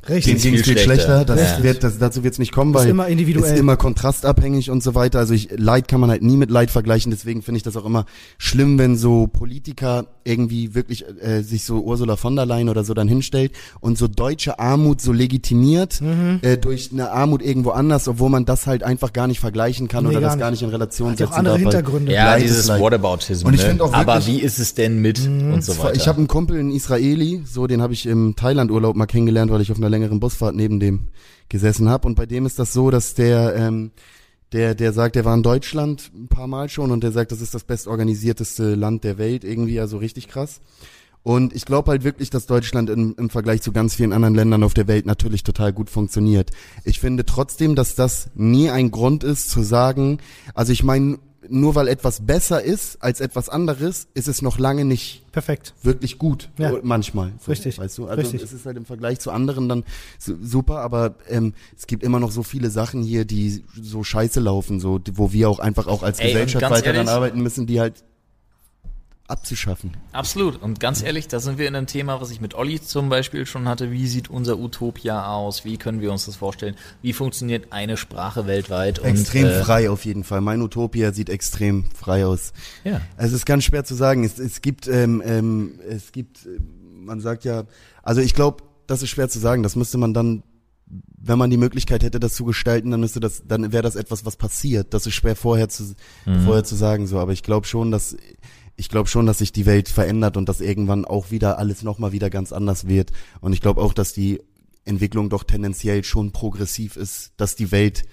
Richtig. dem ging's viel viel schlechter. Das Richtig. wird, das, dazu wird's nicht kommen, Ist weil immer individuell. ist immer kontrastabhängig und so weiter. Also ich, Leid kann man halt nie mit Leid vergleichen. Deswegen finde ich das auch immer schlimm, wenn so Politiker irgendwie wirklich äh, sich so Ursula von der Leyen oder so dann hinstellt und so deutsche Armut so legitimiert Mhm. äh, durch eine Armut irgendwo anders, obwohl man das halt einfach gar nicht vergleichen kann Nee, oder gar das nicht. gar nicht in Relation Hat ja setzen auch andere darf. Hintergründe. Ja, Leid ist dieses. Whataboutism. Und ich ne? auch Aber wirklich- wie ist es denn mit Mhm. und so weiter? Ich habe einen Kumpel in Israeli, so den habe ich im Thailand-Urlaub mal kennengelernt, weil ich auf einer längeren Busfahrt neben dem gesessen habe. Und bei dem ist das so, dass der, ähm, der, der sagt, der war in Deutschland ein paar Mal schon und der sagt, das ist das bestorganisierteste Land der Welt, irgendwie, also richtig krass. Und ich glaube halt wirklich, dass Deutschland im, im Vergleich zu ganz vielen anderen Ländern auf der Welt natürlich total gut funktioniert. Ich finde trotzdem, dass das nie ein Grund ist zu sagen, also ich meine, nur weil etwas besser ist als etwas anderes, ist es noch lange nicht Perfekt. wirklich gut. Ja. So, Manchmal. So, Richtig. Weißt du? Also Richtig. es ist halt im Vergleich zu anderen dann su- super, aber ähm, es gibt immer noch so viele Sachen hier, die so scheiße laufen, so wo wir auch einfach auch als Ey, Gesellschaft weiter daran ehrlich- arbeiten müssen, die halt abzuschaffen. Absolut. Und ganz ehrlich, da sind wir in einem Thema, was ich mit Olli zum Beispiel schon hatte. Wie sieht unser Utopia aus? Wie können wir uns das vorstellen? Wie funktioniert eine Sprache weltweit? extrem und, äh, frei auf jeden Fall. Mein Utopia sieht extrem frei aus. Ja. Es ist ganz schwer zu sagen. Es, es gibt, ähm, ähm, es gibt, äh, man sagt ja, also ich glaube, das ist schwer zu sagen. Das müsste man dann, wenn man die Möglichkeit hätte, das zu gestalten, dann müsste das, dann wäre das etwas, was passiert. Das ist schwer vorher zu, vorher zu sagen so. Aber ich glaube schon, dass ich glaube schon, dass sich die Welt verändert und dass irgendwann auch wieder alles nochmal wieder ganz anders wird. Und ich glaube auch, dass die Entwicklung doch tendenziell schon progressiv ist, dass die Welt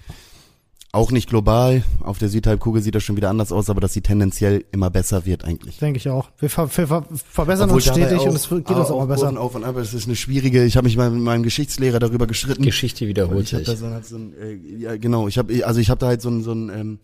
auch nicht global, auf der Südhalbkugel sieht das schon wieder anders aus, aber dass sie tendenziell immer besser wird eigentlich. Denke ich auch. Wir, ver ver ver verbessern Obwohl uns stetig auch- und es geht uns auch mal besser. Auf und ab, es ist eine schwierige, ich habe mich mal mit meinem Geschichtslehrer darüber gestritten. Geschichte wiederholt ich sich. da so, halt so ein, äh, ja genau, ich habe also ich habe da halt so ein so ein ähm,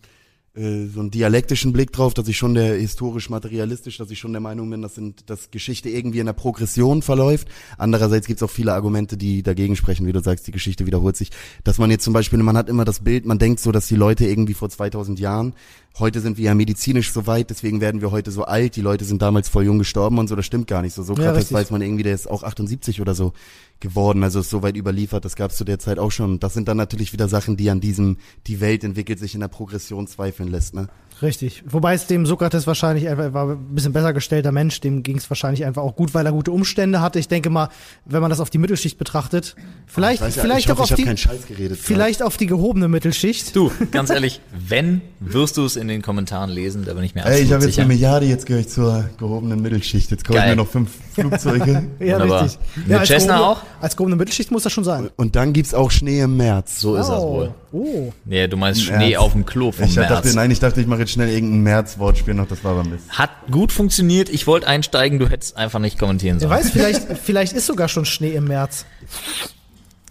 äh, so einen dialektischen Blick drauf, dass ich schon der historisch materialistisch, dass ich schon der Meinung bin, dass, sind, dass Geschichte irgendwie in der Progression verläuft. Andererseits gibt es auch viele Argumente, die dagegen sprechen, wie du sagst, die Geschichte wiederholt sich. Dass man jetzt zum Beispiel, man hat immer das Bild, man denkt so, dass die Leute irgendwie vor 2000 Jahren, heute sind wir ja medizinisch so weit, deswegen werden wir heute so alt, die Leute sind damals voll jung gestorben und so, das stimmt gar nicht so. So Ja, krass richtig. weiß man irgendwie, der ist auch 78 oder so geworden, also ist so weit überliefert, das gab es zu der Zeit auch schon. Das sind dann natürlich wieder Sachen, die an diesem, die Welt entwickelt sich in der Progression zweifeln lässt, ne? Richtig. Wobei es dem Sokrates wahrscheinlich einfach er war ein bisschen besser gestellter Mensch, dem ging es wahrscheinlich einfach auch gut, weil er gute Umstände hatte. Ich denke mal, wenn man das auf die Mittelschicht betrachtet, vielleicht, ja, vielleicht ich hoffe, auch auf die, vielleicht auf die gehobene Mittelschicht. Du, ganz ehrlich, wenn, wirst du es in den Kommentaren lesen, da bin ich mir Ey, absolut ich habe jetzt sicher. eine Milliarde, jetzt gehöre ich zur gehobenen Mittelschicht. Jetzt kaufe ich mir noch fünf Flugzeuge. (laughs) Ja, Wunderbar. richtig. Mit Ja, als Cessna gehobene- auch? Als gehobene Mittelschicht muss das schon sein. Und dann gibt's auch Schnee im März. So ist das oh. wohl. Oh. Nee, du meinst Schnee März. auf dem Klo vom Ich März. dachte, nein, ich dachte, ich mache jetzt schnell irgendein März-Wortspiel noch, das war aber Mist. Hat gut funktioniert. Ich wollte einsteigen, du hättest einfach nicht kommentieren Wer sollen. weiß, vielleicht, (laughs) vielleicht ist sogar schon Schnee im März.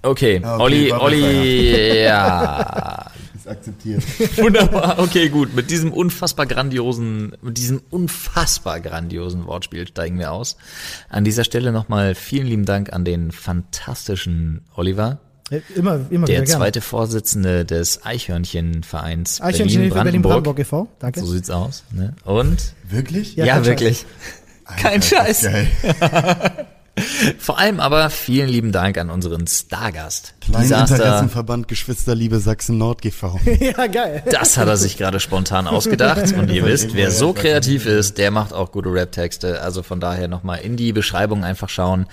Okay, okay, Olli, Olli, ja. (laughs) Akzeptiert. (laughs) Wunderbar, okay, gut. Mit diesem unfassbar grandiosen, mit diesem unfassbar grandiosen Wortspiel steigen wir aus. An dieser Stelle nochmal vielen lieben Dank an den fantastischen Oliver, Immer, immer der zweite Vorsitzende des Eichhörnchenvereins Eichhörnchen Berlin-Brandenburg. Berlin-Brandenburg e.V. Danke. so sieht's aus. Ne? Und? Wirklich? Ja, Ja, kein wirklich. Kein Scheiß. (laughs) (laughs) Vor allem aber vielen lieben Dank an unseren Stargast. Kleinen Disaster. Interessenverband Geschwisterliebe Sachsen-Nord GV. (laughs) ja, geil. Das hat er sich gerade spontan ausgedacht. (laughs) Und ihr wisst, wer so kreativ ist, der macht auch gute Rap-Texte. Also von daher nochmal in die Beschreibung einfach schauen.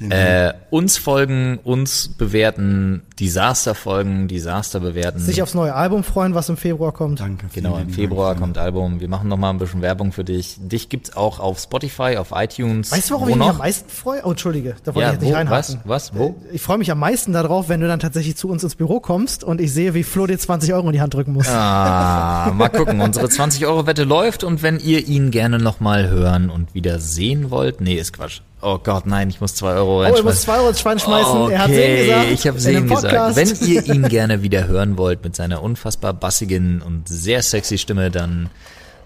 Äh, uns folgen, uns bewerten, Disaster folgen, Disaster bewerten. Sich aufs neue Album freuen, was im Februar kommt. Danke. Genau, im Februar kommt Album. Wir machen noch mal ein bisschen Werbung für dich. Dich gibt's auch auf Spotify, auf iTunes. Weißt du, worauf Wo ich mich noch? am meisten freue? Oh, Entschuldige, da wollte Ja, ich jetzt nicht wo? reinhaken. Was? Was? Wo? Ich freue mich am meisten darauf, wenn du dann tatsächlich zu uns ins Büro kommst und ich sehe, wie Flo dir 20 Euro in die Hand drücken muss. Ah, mal gucken. Unsere 20-Euro-Wette läuft und wenn ihr ihn gerne noch mal hören und wieder sehen wollt, nee, ist Quatsch. Oh Gott, nein, ich muss 2 Euro Oh, er reinschmeißen. muss 2 Euro ins Schwein schmeißen. Okay, er hat Sehen gesagt. ich habe Sehen gesagt. Wenn (laughs) ihr ihn gerne wieder hören wollt mit seiner unfassbar bassigen und sehr sexy Stimme, dann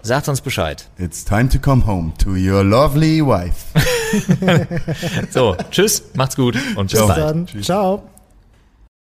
sagt uns Bescheid. It's time to come home to your lovely wife. (laughs) So, tschüss, macht's gut und bis Ciao. bald. Dann, ciao.